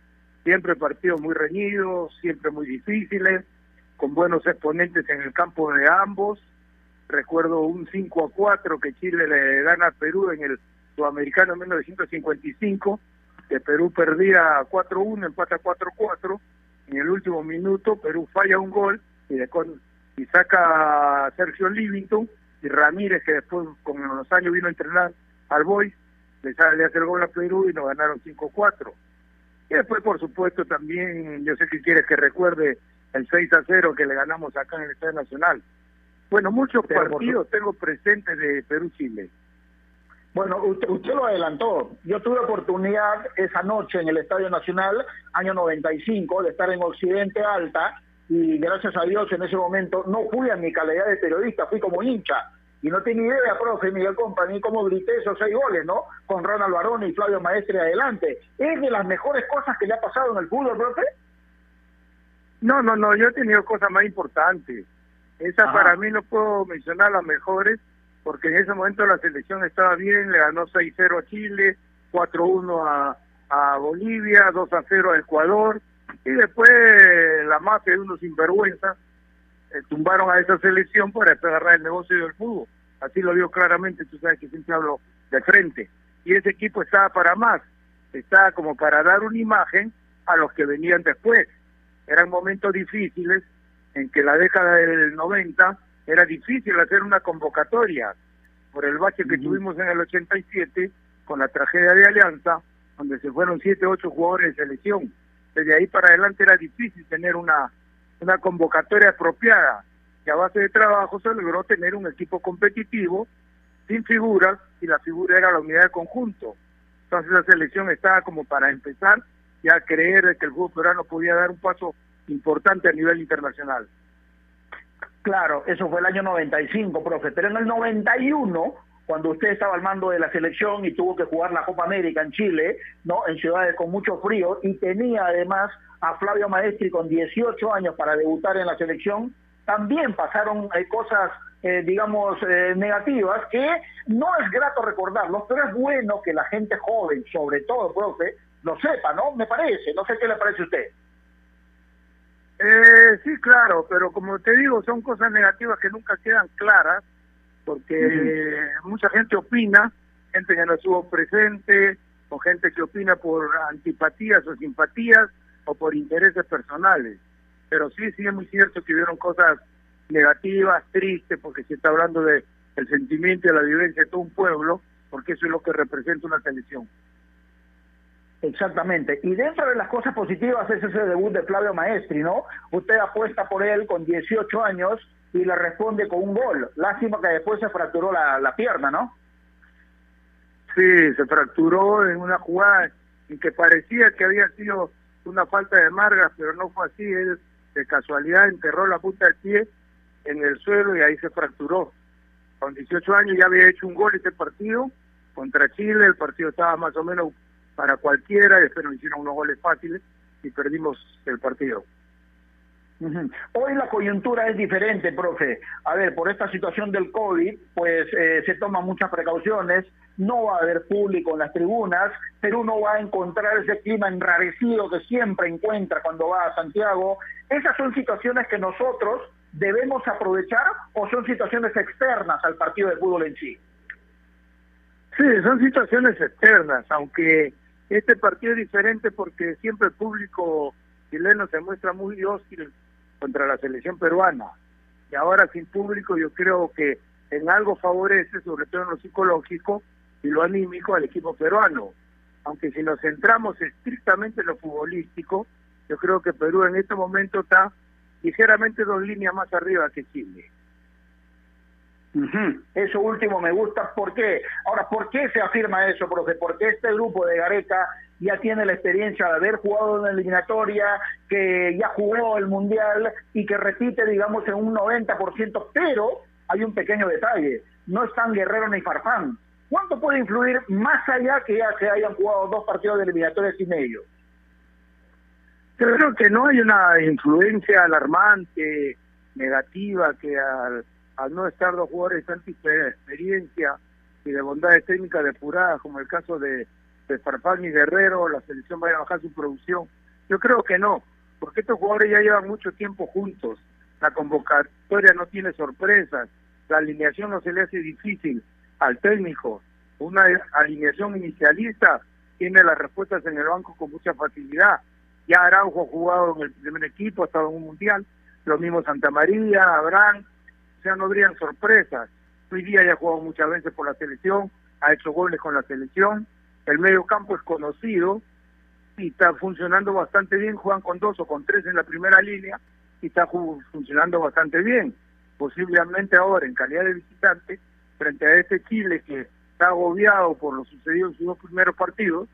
Siempre partidos muy reñidos, siempre muy difíciles, con buenos exponentes en el campo de ambos, recuerdo un 5 a 4 que Chile le gana a Perú en el sudamericano en 1955, que Perú perdía 4-1, empata 4-4, en el último minuto Perú falla un gol y, y saca a Sergio Livington y Ramírez, que después con los años vino a entrenar al Boys, le, sale, hace el gol a Perú y nos ganaron 5-4. Y después, por supuesto, también, yo sé que quieres que recuerde el 6 0 que le ganamos acá en el Estadio Nacional. Bueno, muchos partidos tengo presentes de Perú-Chile. Bueno, usted, usted, lo adelantó. Yo tuve oportunidad esa noche en el Estadio Nacional, año 95, de estar en Occidente Alta y gracias a Dios en ese momento no fui a mi calidad de periodista, fui como hincha. Y no tenía idea, profe Miguel Compañí, cómo grité esos seis goles, ¿no? Con Ronald Barón y Flavio Maestre adelante. ¿Es de las mejores cosas que le ha pasado en el fútbol, profe? No, no, no, yo he tenido cosas más importantes. Esa para mí no puedo mencionar las mejores, porque en ese momento la selección estaba bien, le ganó 6-0 a Chile, 4-1 a, a Bolivia, 2-0 a Ecuador, y después la mafia de unos sinvergüenza eh, tumbaron a esa selección para agarrar el negocio del fútbol. Así lo vio claramente, tú sabes que siempre hablo de frente. Y ese equipo estaba para más, estaba como para dar una imagen a los que venían después. Eran momentos difíciles en que la década del 90 era difícil hacer una convocatoria por el bache que tuvimos en el 87 con la tragedia de Alianza, donde se fueron siete, ocho jugadores de selección. Desde ahí para adelante era difícil tener una, una convocatoria apropiada y a base de trabajo se logró tener un equipo competitivo sin figuras y la figura era la unidad de conjunto. Entonces la selección estaba como para empezar ya a creer que el fútbol peruano podía dar un paso importante a nivel internacional. Claro, eso fue el año 95, profe, pero en el 91, cuando usted estaba al mando de la selección y tuvo que jugar la Copa América en Chile, ¿no? En ciudades con mucho frío y tenía además a Flavio Maestri con 18 años para debutar en la selección, también pasaron eh, cosas, eh, digamos, eh, negativas que no es grato recordarlos, pero es bueno que la gente joven, sobre todo, profe, lo sepa, ¿no? Me parece, no sé qué le parece a usted. Eh, sí, claro, pero como te digo, son cosas negativas que nunca quedan claras, porque mucha gente opina, gente que no estuvo presente, o gente que opina por antipatías o simpatías, o por intereses personales. Pero sí, sí es muy cierto que hubieron cosas negativas, tristes, porque se está hablando de el sentimiento y la vivencia de todo un pueblo, porque eso es lo que representa una selección. Exactamente. Y dentro de las cosas positivas es ese debut de Flavio Maestri, ¿no? Usted apuesta por él con 18 años y le responde con un gol. Lástima que después se fracturó la, la pierna, ¿no? Sí, se fracturó en una jugada en que parecía que había sido una falta de margas, pero no fue así. Él de casualidad enterró la punta del pie en el suelo y ahí se fracturó. Con 18 años ya había hecho un gol ese partido contra Chile, el partido estaba más o menos para cualquiera, después nos hicieron unos goles fáciles y perdimos el partido. Hoy la coyuntura es diferente, profe. A ver, por esta situación del COVID, pues eh, se toman muchas precauciones, no va a haber público en las tribunas, Perú no va a encontrar ese clima enrarecido que siempre encuentra cuando va a Santiago. ¿Esas son situaciones que nosotros debemos aprovechar o son situaciones externas al partido de fútbol en sí? Sí, son situaciones externas, aunque este partido es diferente porque siempre el público chileno se muestra muy hostil contra la selección peruana. Y ahora sin público yo creo que en algo favorece, sobre todo en lo psicológico y lo anímico, al equipo peruano. Aunque si nos centramos estrictamente en lo futbolístico, yo creo que Perú en este momento está ligeramente dos líneas más arriba que Chile. Eso último me gusta. ¿Por qué? Ahora, ¿por qué se afirma eso, profe? Porque este grupo de Gareca ya tiene la experiencia de haber jugado en la eliminatoria, que ya jugó el Mundial y que repite, digamos, en un 90%, pero hay un pequeño detalle. No están Guerrero ni Farfán. ¿Cuánto puede influir más allá que ya se hayan jugado dos partidos de eliminatoria sin ellos? Creo que no hay una influencia alarmante, negativa, que al al no estar dos jugadores de experiencia y de bondades técnicas depuradas, como el caso de, de Farfán y Guerrero, la selección vaya a bajar su producción. Yo creo que no, porque estos jugadores ya llevan mucho tiempo juntos, la convocatoria no tiene sorpresas, la alineación no se le hace difícil al técnico, una alineación inicialista, tiene las respuestas en el banco con mucha facilidad. Ya Araujo ha jugado en el primer equipo, ha estado en un mundial, lo mismo Santa María, Abraham, o sea, no habrían sorpresas. Hoy día ya ha jugado muchas veces por la selección, ha hecho goles con la selección, el medio campo es conocido y está funcionando bastante bien, juegan con dos o con tres en la primera línea y está funcionando bastante bien. Posiblemente ahora en calidad de visitante, frente a este Chile que está agobiado por lo sucedido en sus dos primeros partidos,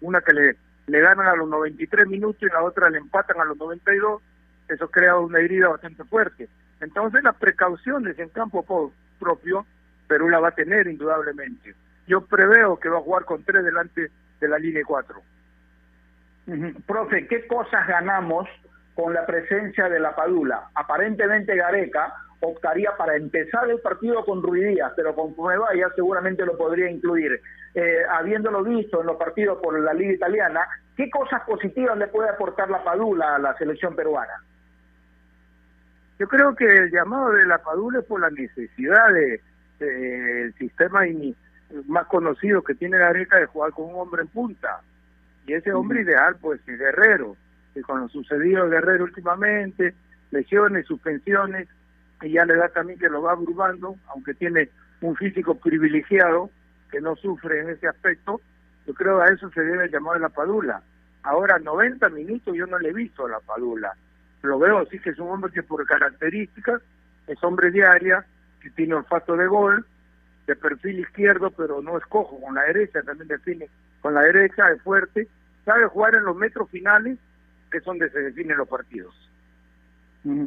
una que le, le ganan a los 93 minutos y la otra le empatan a los 92, eso crea una herida bastante fuerte. Entonces las precauciones en campo propio, Perú la va a tener indudablemente. Yo preveo que va a jugar con tres delante de la línea 4. Profe, ¿qué cosas ganamos con la presencia de la Padula? Aparentemente Gareca optaría para empezar el partido con Ruidías, pero con ya seguramente lo podría incluir. Eh, habiéndolo visto en los partidos por la Liga Italiana, ¿qué cosas positivas le puede aportar la Padula a la selección peruana? Yo creo que el llamado de la Padula es por la necesidad del de, sistema más conocido que tiene Gareca de jugar con un hombre en punta. Y ese hombre ideal, pues, es Guerrero. Que con lo sucedido Guerrero últimamente, lesiones, suspensiones, y ya le da también que lo va abrumando, aunque tiene un físico privilegiado que no sufre en ese aspecto, yo creo a eso se debe llamar la Padula. Ahora, 90 minutos yo no le he visto a la Padula. Lo veo así que es un hombre que por características es hombre de que tiene olfato de gol, de perfil izquierdo, pero no es cojo, con la derecha también define, con la derecha es fuerte, sabe jugar en los metros finales, que es donde se definen los partidos.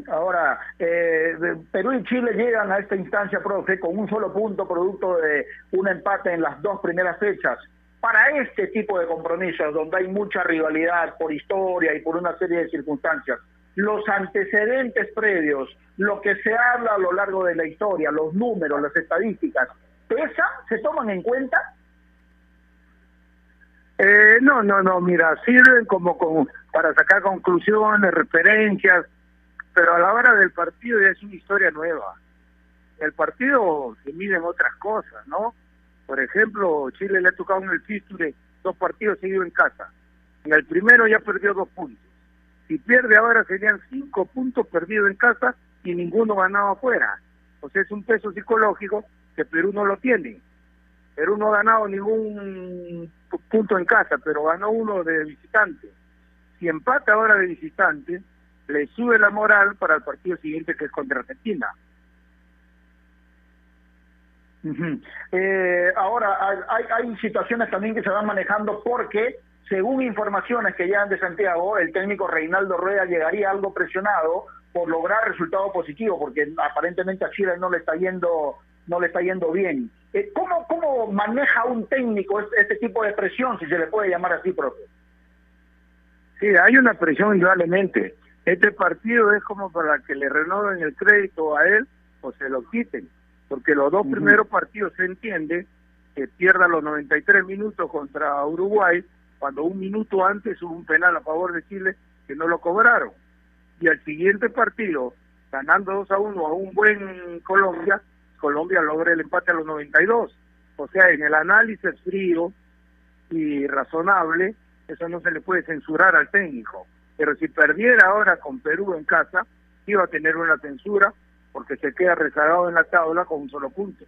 Ahora, eh, Perú y Chile llegan a esta instancia, profe, con un solo punto producto de un empate en las dos primeras fechas. Para este tipo de compromisos, donde hay mucha rivalidad por historia y por una serie de circunstancias, los antecedentes previos, lo que se habla a lo largo de la historia, los números, las estadísticas, ¿pesa? ¿Se toman en cuenta? Eh, no, no, no, mira, sirven como, para sacar conclusiones, referencias, pero a la hora del partido ya es una historia nueva. El partido se mide en otras cosas, ¿no? Por ejemplo, Chile le ha tocado en el Fisture dos partidos seguidos en casa. En el primero ya perdió dos puntos. Si pierde ahora serían cinco puntos perdidos en casa y ninguno ganado afuera. O sea, es un peso psicológico que Perú no lo tiene. Perú no ha ganado ningún punto en casa, pero ganó uno de visitante. Si empata ahora de visitante, le sube la moral para el partido siguiente que es contra Argentina. eh, ahora, hay, hay situaciones también que se van manejando porque, según informaciones que llegan de Santiago, el técnico Reinaldo Rueda llegaría algo presionado por lograr resultado positivo, porque aparentemente a Chile no le está yendo no le está yendo bien. Eh, ¿cómo, ¿Cómo maneja un técnico este, este, tipo de presión, si se le puede llamar así, profe? Sí, hay una presión indudablemente. Este partido es como para que le renueven el crédito a él o se lo quiten, porque los dos primeros partidos se entiende que pierda los 93 minutos contra Uruguay, cuando un minuto antes hubo un penal a favor de Chile que no lo cobraron. Y al siguiente partido, ganando 2 a 1 a un buen Colombia, Colombia logra el empate a los 92. O sea, en el análisis frío y razonable, eso no se le puede censurar al técnico. Pero si perdiera ahora con Perú en casa, iba a tener una censura porque se queda rezagado en la tabla con un solo punto.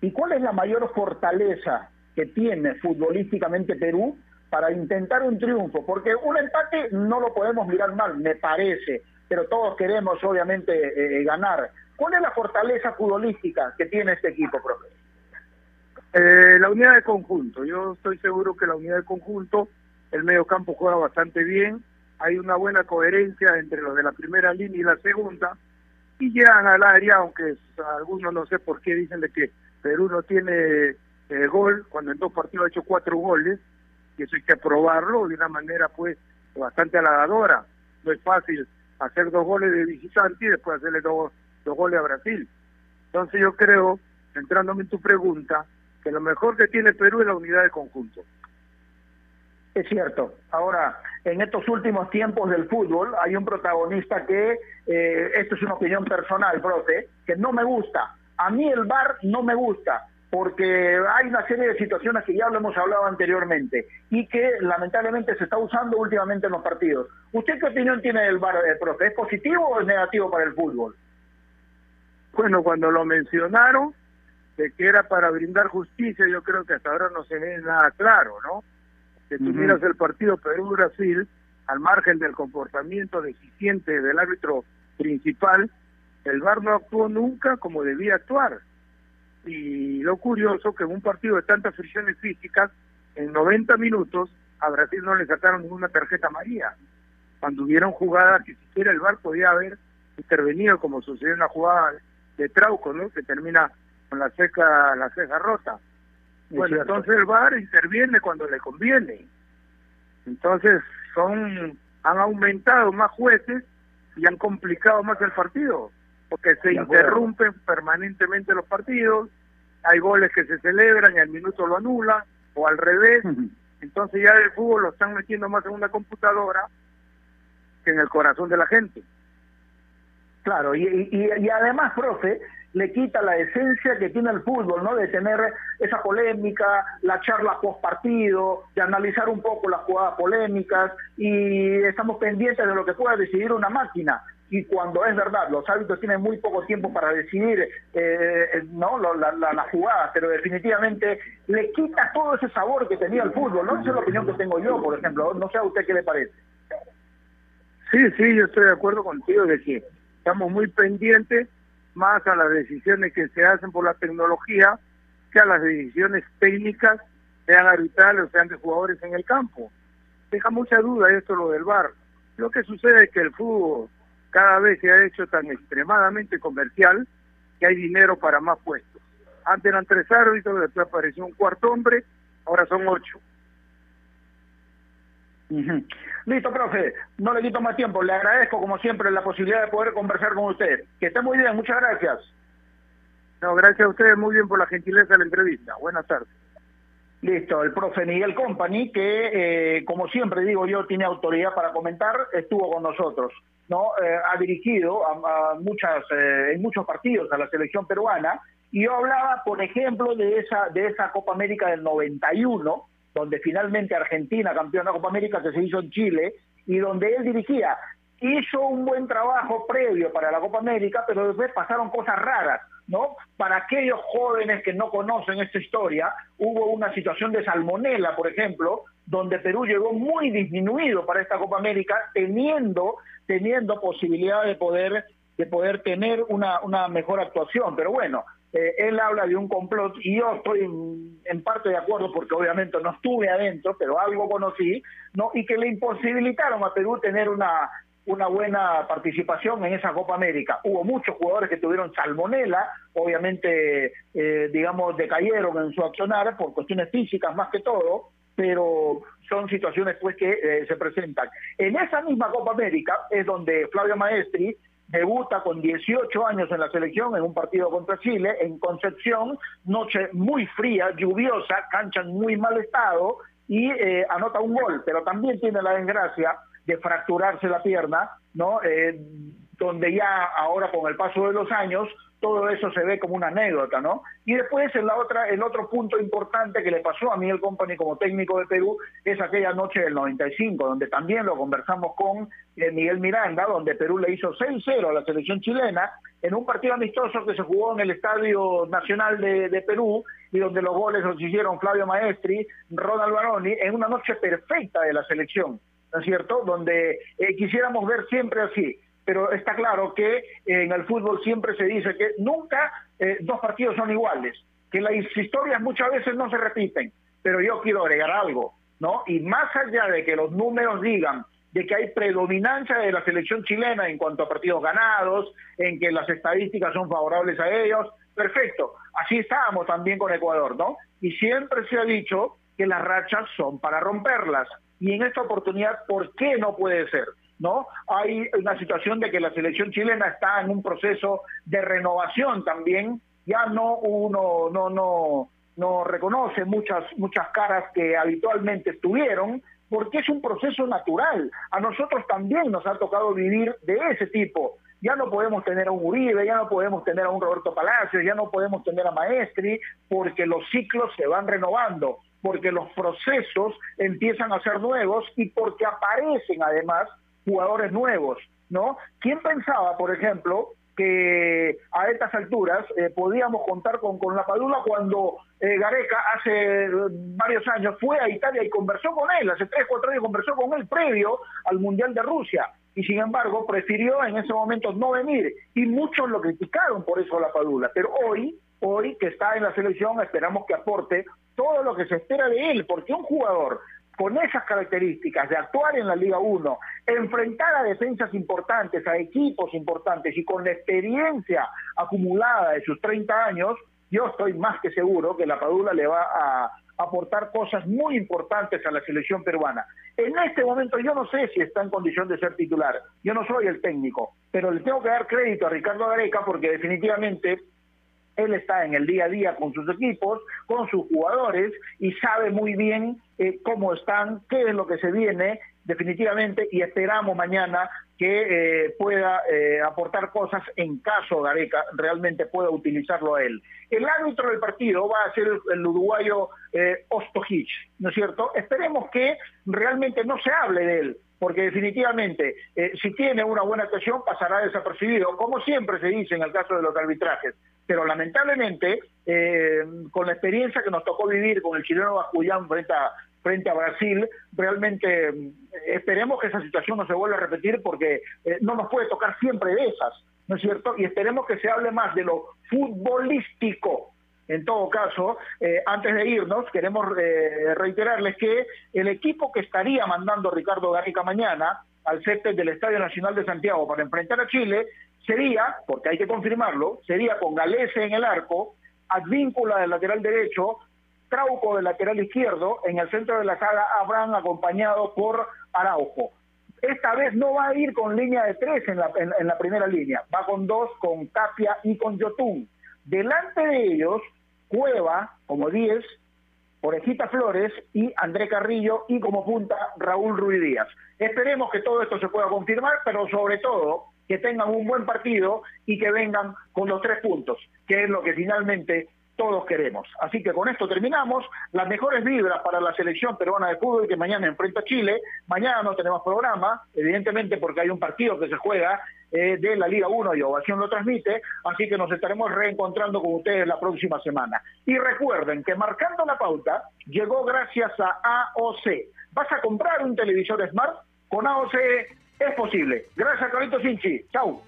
¿Y cuál es la mayor fortaleza que tiene futbolísticamente Perú para intentar un triunfo? Porque un empate no lo podemos mirar mal, me parece, pero todos queremos obviamente eh, ganar. ¿Cuál es la fortaleza futbolística que tiene este equipo, profe? Eh, la unidad de conjunto. Yo estoy seguro que la unidad de conjunto el medio campo juega bastante bien, hay una buena coherencia entre los de la primera línea y la segunda, y llegan al área, aunque algunos no sé por qué dicen de que Perú no tiene eh, gol, cuando en dos partidos ha hecho cuatro goles, y eso hay que probarlo de una manera pues bastante halagadora. No es fácil hacer dos goles de visitante y después hacerle dos, dos goles a Brasil. Entonces yo creo, entrándome en tu pregunta, que lo mejor que tiene Perú es la unidad de conjunto. Es cierto. Ahora, en estos últimos tiempos del fútbol hay un protagonista que, eh, esto es una opinión personal, profe, que no me gusta. A mí el bar no me gusta, porque hay una serie de situaciones que ya lo hemos hablado anteriormente y que lamentablemente se está usando últimamente en los partidos. ¿Usted qué opinión tiene del VAR, eh, profe? ¿Es positivo o es negativo para el fútbol? Bueno, cuando lo mencionaron, de que era para brindar justicia, yo creo que hasta ahora no se ve nada claro, ¿no? Si tú miras el partido Perú-Brasil, al margen del comportamiento deficiente del árbitro principal, el VAR no actuó nunca como debía actuar y lo curioso que en un partido de tantas fricciones físicas, en 90 minutos, a Brasil no le sacaron ninguna tarjeta amarilla. Cuando hubieron jugadas que siquiera el VAR podía haber intervenido, como sucedió en la jugada de Trauco, ¿no? Que termina con la ceja, la ceja rota. Bueno, entonces el VAR interviene cuando le conviene. Entonces son han aumentado más jueces y han complicado más el partido porque se interrumpen permanentemente los partidos, hay goles que se celebran y al minuto lo anulan, o al revés, entonces ya el fútbol lo están metiendo más en una computadora que en el corazón de la gente. Claro, y, y, y además, profe, le quita la esencia que tiene el fútbol, ¿no? De tener esa polémica, la charla post partido, de analizar un poco las jugadas polémicas y estamos pendientes de lo que pueda decidir una máquina y cuando es verdad, los árbitros tienen muy poco tiempo para decidir eh, no la, la, jugada, pero definitivamente le quita todo ese sabor que tenía el fútbol, ¿no? Es la opinión que tengo yo, por ejemplo, no sé a usted qué le parece. Sí, sí, yo estoy de acuerdo contigo de que estamos muy pendientes más a las decisiones que se hacen por la tecnología que a las decisiones técnicas, sean arbitrales o sean de jugadores en el campo. Deja mucha duda esto lo del VAR. Lo que sucede es que el fútbol cada vez se ha hecho tan extremadamente comercial que hay dinero para más puestos. Antes eran tres árbitros, después apareció un cuarto hombre, ahora son ocho. Listo, profe. No le quito más tiempo. Le agradezco, como siempre, la posibilidad de poder conversar con usted. Que esté muy bien. Muchas gracias. No, gracias a ustedes muy bien por la gentileza de la entrevista. Buenas tardes. Listo, el profe Miguel Company, que, eh, como siempre digo yo, tiene autoridad para comentar, estuvo con nosotros. ¿no? Eh, ha dirigido a, muchas, eh, en muchos partidos a la selección peruana, y yo hablaba, por ejemplo, de esa, de esa Copa América del 91, donde finalmente Argentina, campeona de Copa América, que se hizo en Chile, y donde él dirigía. Hizo un buen trabajo previo para la Copa América, pero después pasaron cosas raras, ¿no? Para aquellos jóvenes que no conocen esta historia, hubo una situación de salmonela, por ejemplo, donde Perú llegó muy disminuido para esta Copa América, teniendo teniendo posibilidad de poder de poder tener una, una mejor actuación. Pero bueno, eh, él habla de un complot y yo estoy en, parte de acuerdo porque obviamente no estuve adentro, pero algo conocí, ¿no? Y que le imposibilitaron a Perú tener una, una buena participación en esa Copa América. Hubo muchos jugadores que tuvieron salmonela, obviamente, eh, digamos, decayeron en su accionar por cuestiones físicas más que todo, pero son situaciones pues que eh, se presentan. En esa misma Copa América es donde Flavio Maestri debuta con 18 años en la selección en un partido contra Chile, en Concepción, noche muy fría, lluviosa, cancha en muy mal estado y eh, anota un gol, pero también tiene la desgracia de fracturarse la pierna, ¿no? Eh, donde ya ahora con el paso de los años todo eso se ve como una anécdota, ¿no? Y después en la otra, el otro punto importante que le pasó a Miguel Company como técnico de Perú es aquella noche del 95, donde también lo conversamos con eh, Miguel Miranda, donde Perú le hizo 6-0 a la selección chilena en un partido amistoso que se jugó en el Estadio Nacional de, Perú y donde los goles los hicieron Flavio Maestri, Ronald Baroni, en una noche perfecta de la selección, ¿no es cierto? Donde eh, quisiéramos ver siempre así pero está claro que en el fútbol siempre se dice que nunca eh, dos partidos son iguales, que las historias muchas veces no se repiten, pero yo quiero agregar algo, ¿no? Y más allá de que los números digan de que hay predominancia de la selección chilena en cuanto a partidos ganados, en que las estadísticas son favorables a ellos, perfecto, así estábamos también con Ecuador, ¿no? Y siempre se ha dicho que las rachas son para romperlas, y en esta oportunidad, ¿por qué no puede ser? ¿no? Hay una situación de que la selección chilena está en un proceso de renovación también, ya no uno no no no reconoce muchas muchas caras que habitualmente estuvieron porque es un proceso natural. A nosotros también nos ha tocado vivir de ese tipo Ya no podemos tener a un Uribe, ya no podemos tener a un Roberto Palacios, ya no podemos tener a Maestri, porque los ciclos se van renovando, porque los procesos empiezan a ser nuevos y porque aparecen además jugadores nuevos, ¿no? ¿Quién pensaba, por ejemplo, que a estas alturas eh, podíamos contar con, con la Padula cuando eh, Gareca hace varios años fue a Italia y conversó con él, hace tres, cuatro años conversó con él previo al Mundial de Rusia y sin embargo prefirió en ese momento no venir y muchos lo criticaron por eso la Padula, pero hoy, hoy que está en la selección esperamos que aporte todo lo que se espera de él, porque un jugador con esas características de actuar en la Liga 1, enfrentar a defensas importantes, a equipos importantes y con la experiencia acumulada de sus 30 años, yo estoy más que seguro que la Padula le va a aportar cosas muy importantes a la selección peruana. En este momento yo no sé si está en condición de ser titular, yo no soy el técnico, pero le tengo que dar crédito a Ricardo Gareca porque definitivamente él está en el día a día con sus equipos, con sus jugadores y sabe muy bien eh, cómo están, qué es lo que se viene definitivamente y esperamos mañana que eh, pueda eh, aportar cosas en caso Gareca realmente pueda utilizarlo a él. El árbitro del partido va a ser el, uruguayo eh, Ostojic, ¿no es cierto? Esperemos que realmente no se hable de él, porque definitivamente si tiene una buena actuación pasará desapercibido, como siempre se dice en el caso de los arbitrajes. Pero lamentablemente, con la experiencia que nos tocó vivir con el chileno Bascullán frente a frente a Brasil, realmente mm, esperemos que esa situación no se vuelva a repetir porque eh, no nos puede tocar siempre de esas, ¿no es cierto? Y esperemos que se hable más de lo futbolístico. En todo caso, eh, antes de irnos, queremos eh, reiterarles que el equipo que estaría mandando Ricardo Garrica mañana al césped del Estadio Nacional de Santiago para enfrentar a Chile sería, porque hay que confirmarlo, sería con Galese en el arco, Advíncula del lateral derecho, Trauco de lateral izquierdo, en el centro de la saga Abraham acompañado por Araujo. Esta vez no va a ir con línea de tres en la, en, la primera línea, va con dos, con Tapia y con Yotun. Delante de ellos, Cueva como 10, Orejita Flores y André Carrillo y como punta Raúl Ruiz Díaz. Esperemos que todo esto se pueda confirmar, pero sobre todo que tengan un buen partido y que vengan con los tres puntos, que es lo que finalmente todos queremos. Así que con esto terminamos. Las mejores vibras para la selección peruana de fútbol que mañana enfrenta a Chile. Mañana no tenemos programa, evidentemente porque hay un partido que se juega eh, de la Liga 1 y Ovación lo transmite, así que nos estaremos reencontrando con ustedes la próxima semana. Y recuerden que marcando la pauta llegó gracias a AOC. ¿Vas a comprar un televisor Smart? Con AOC es posible. Gracias, Carlitos Sinchi. Chau.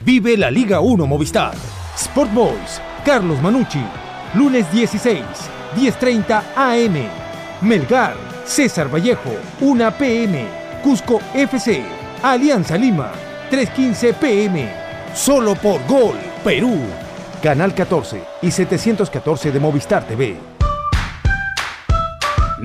Vive la Liga 1 Movistar. Sport Boys, Carlos Manucci. Lunes 16, 10.30 AM. Melgar, César Vallejo, 1 PM. Cusco FC, Alianza Lima, 3.15 PM. Solo por Gol, Perú. Canal 14 y 714 de Movistar TV.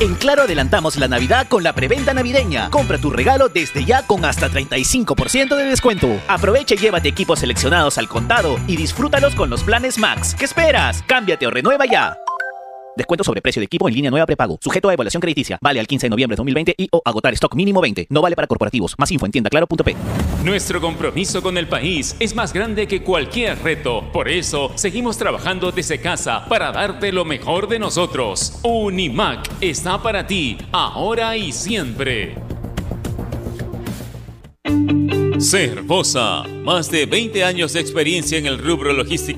En Claro adelantamos la Navidad con la preventa navideña. Compra tu regalo desde ya con hasta 35% de descuento. Aprovecha y llévate equipos seleccionados al contado y disfrútalos con los planes Max. ¿Qué esperas? Cámbiate o renueva ya. Descuento sobre precio de equipo en línea nueva prepago. Sujeto a evaluación crediticia. Vale al 15 de noviembre de 2020 y o agotar stock mínimo 20. No vale para corporativos. Más info en tiendaclaro.p. Nuestro compromiso con el país es más grande que cualquier reto. Por eso, seguimos trabajando desde casa para darte lo mejor de nosotros. Unimac está para ti, ahora y siempre. Cervosa, más de 20 años de experiencia en el rubro logístico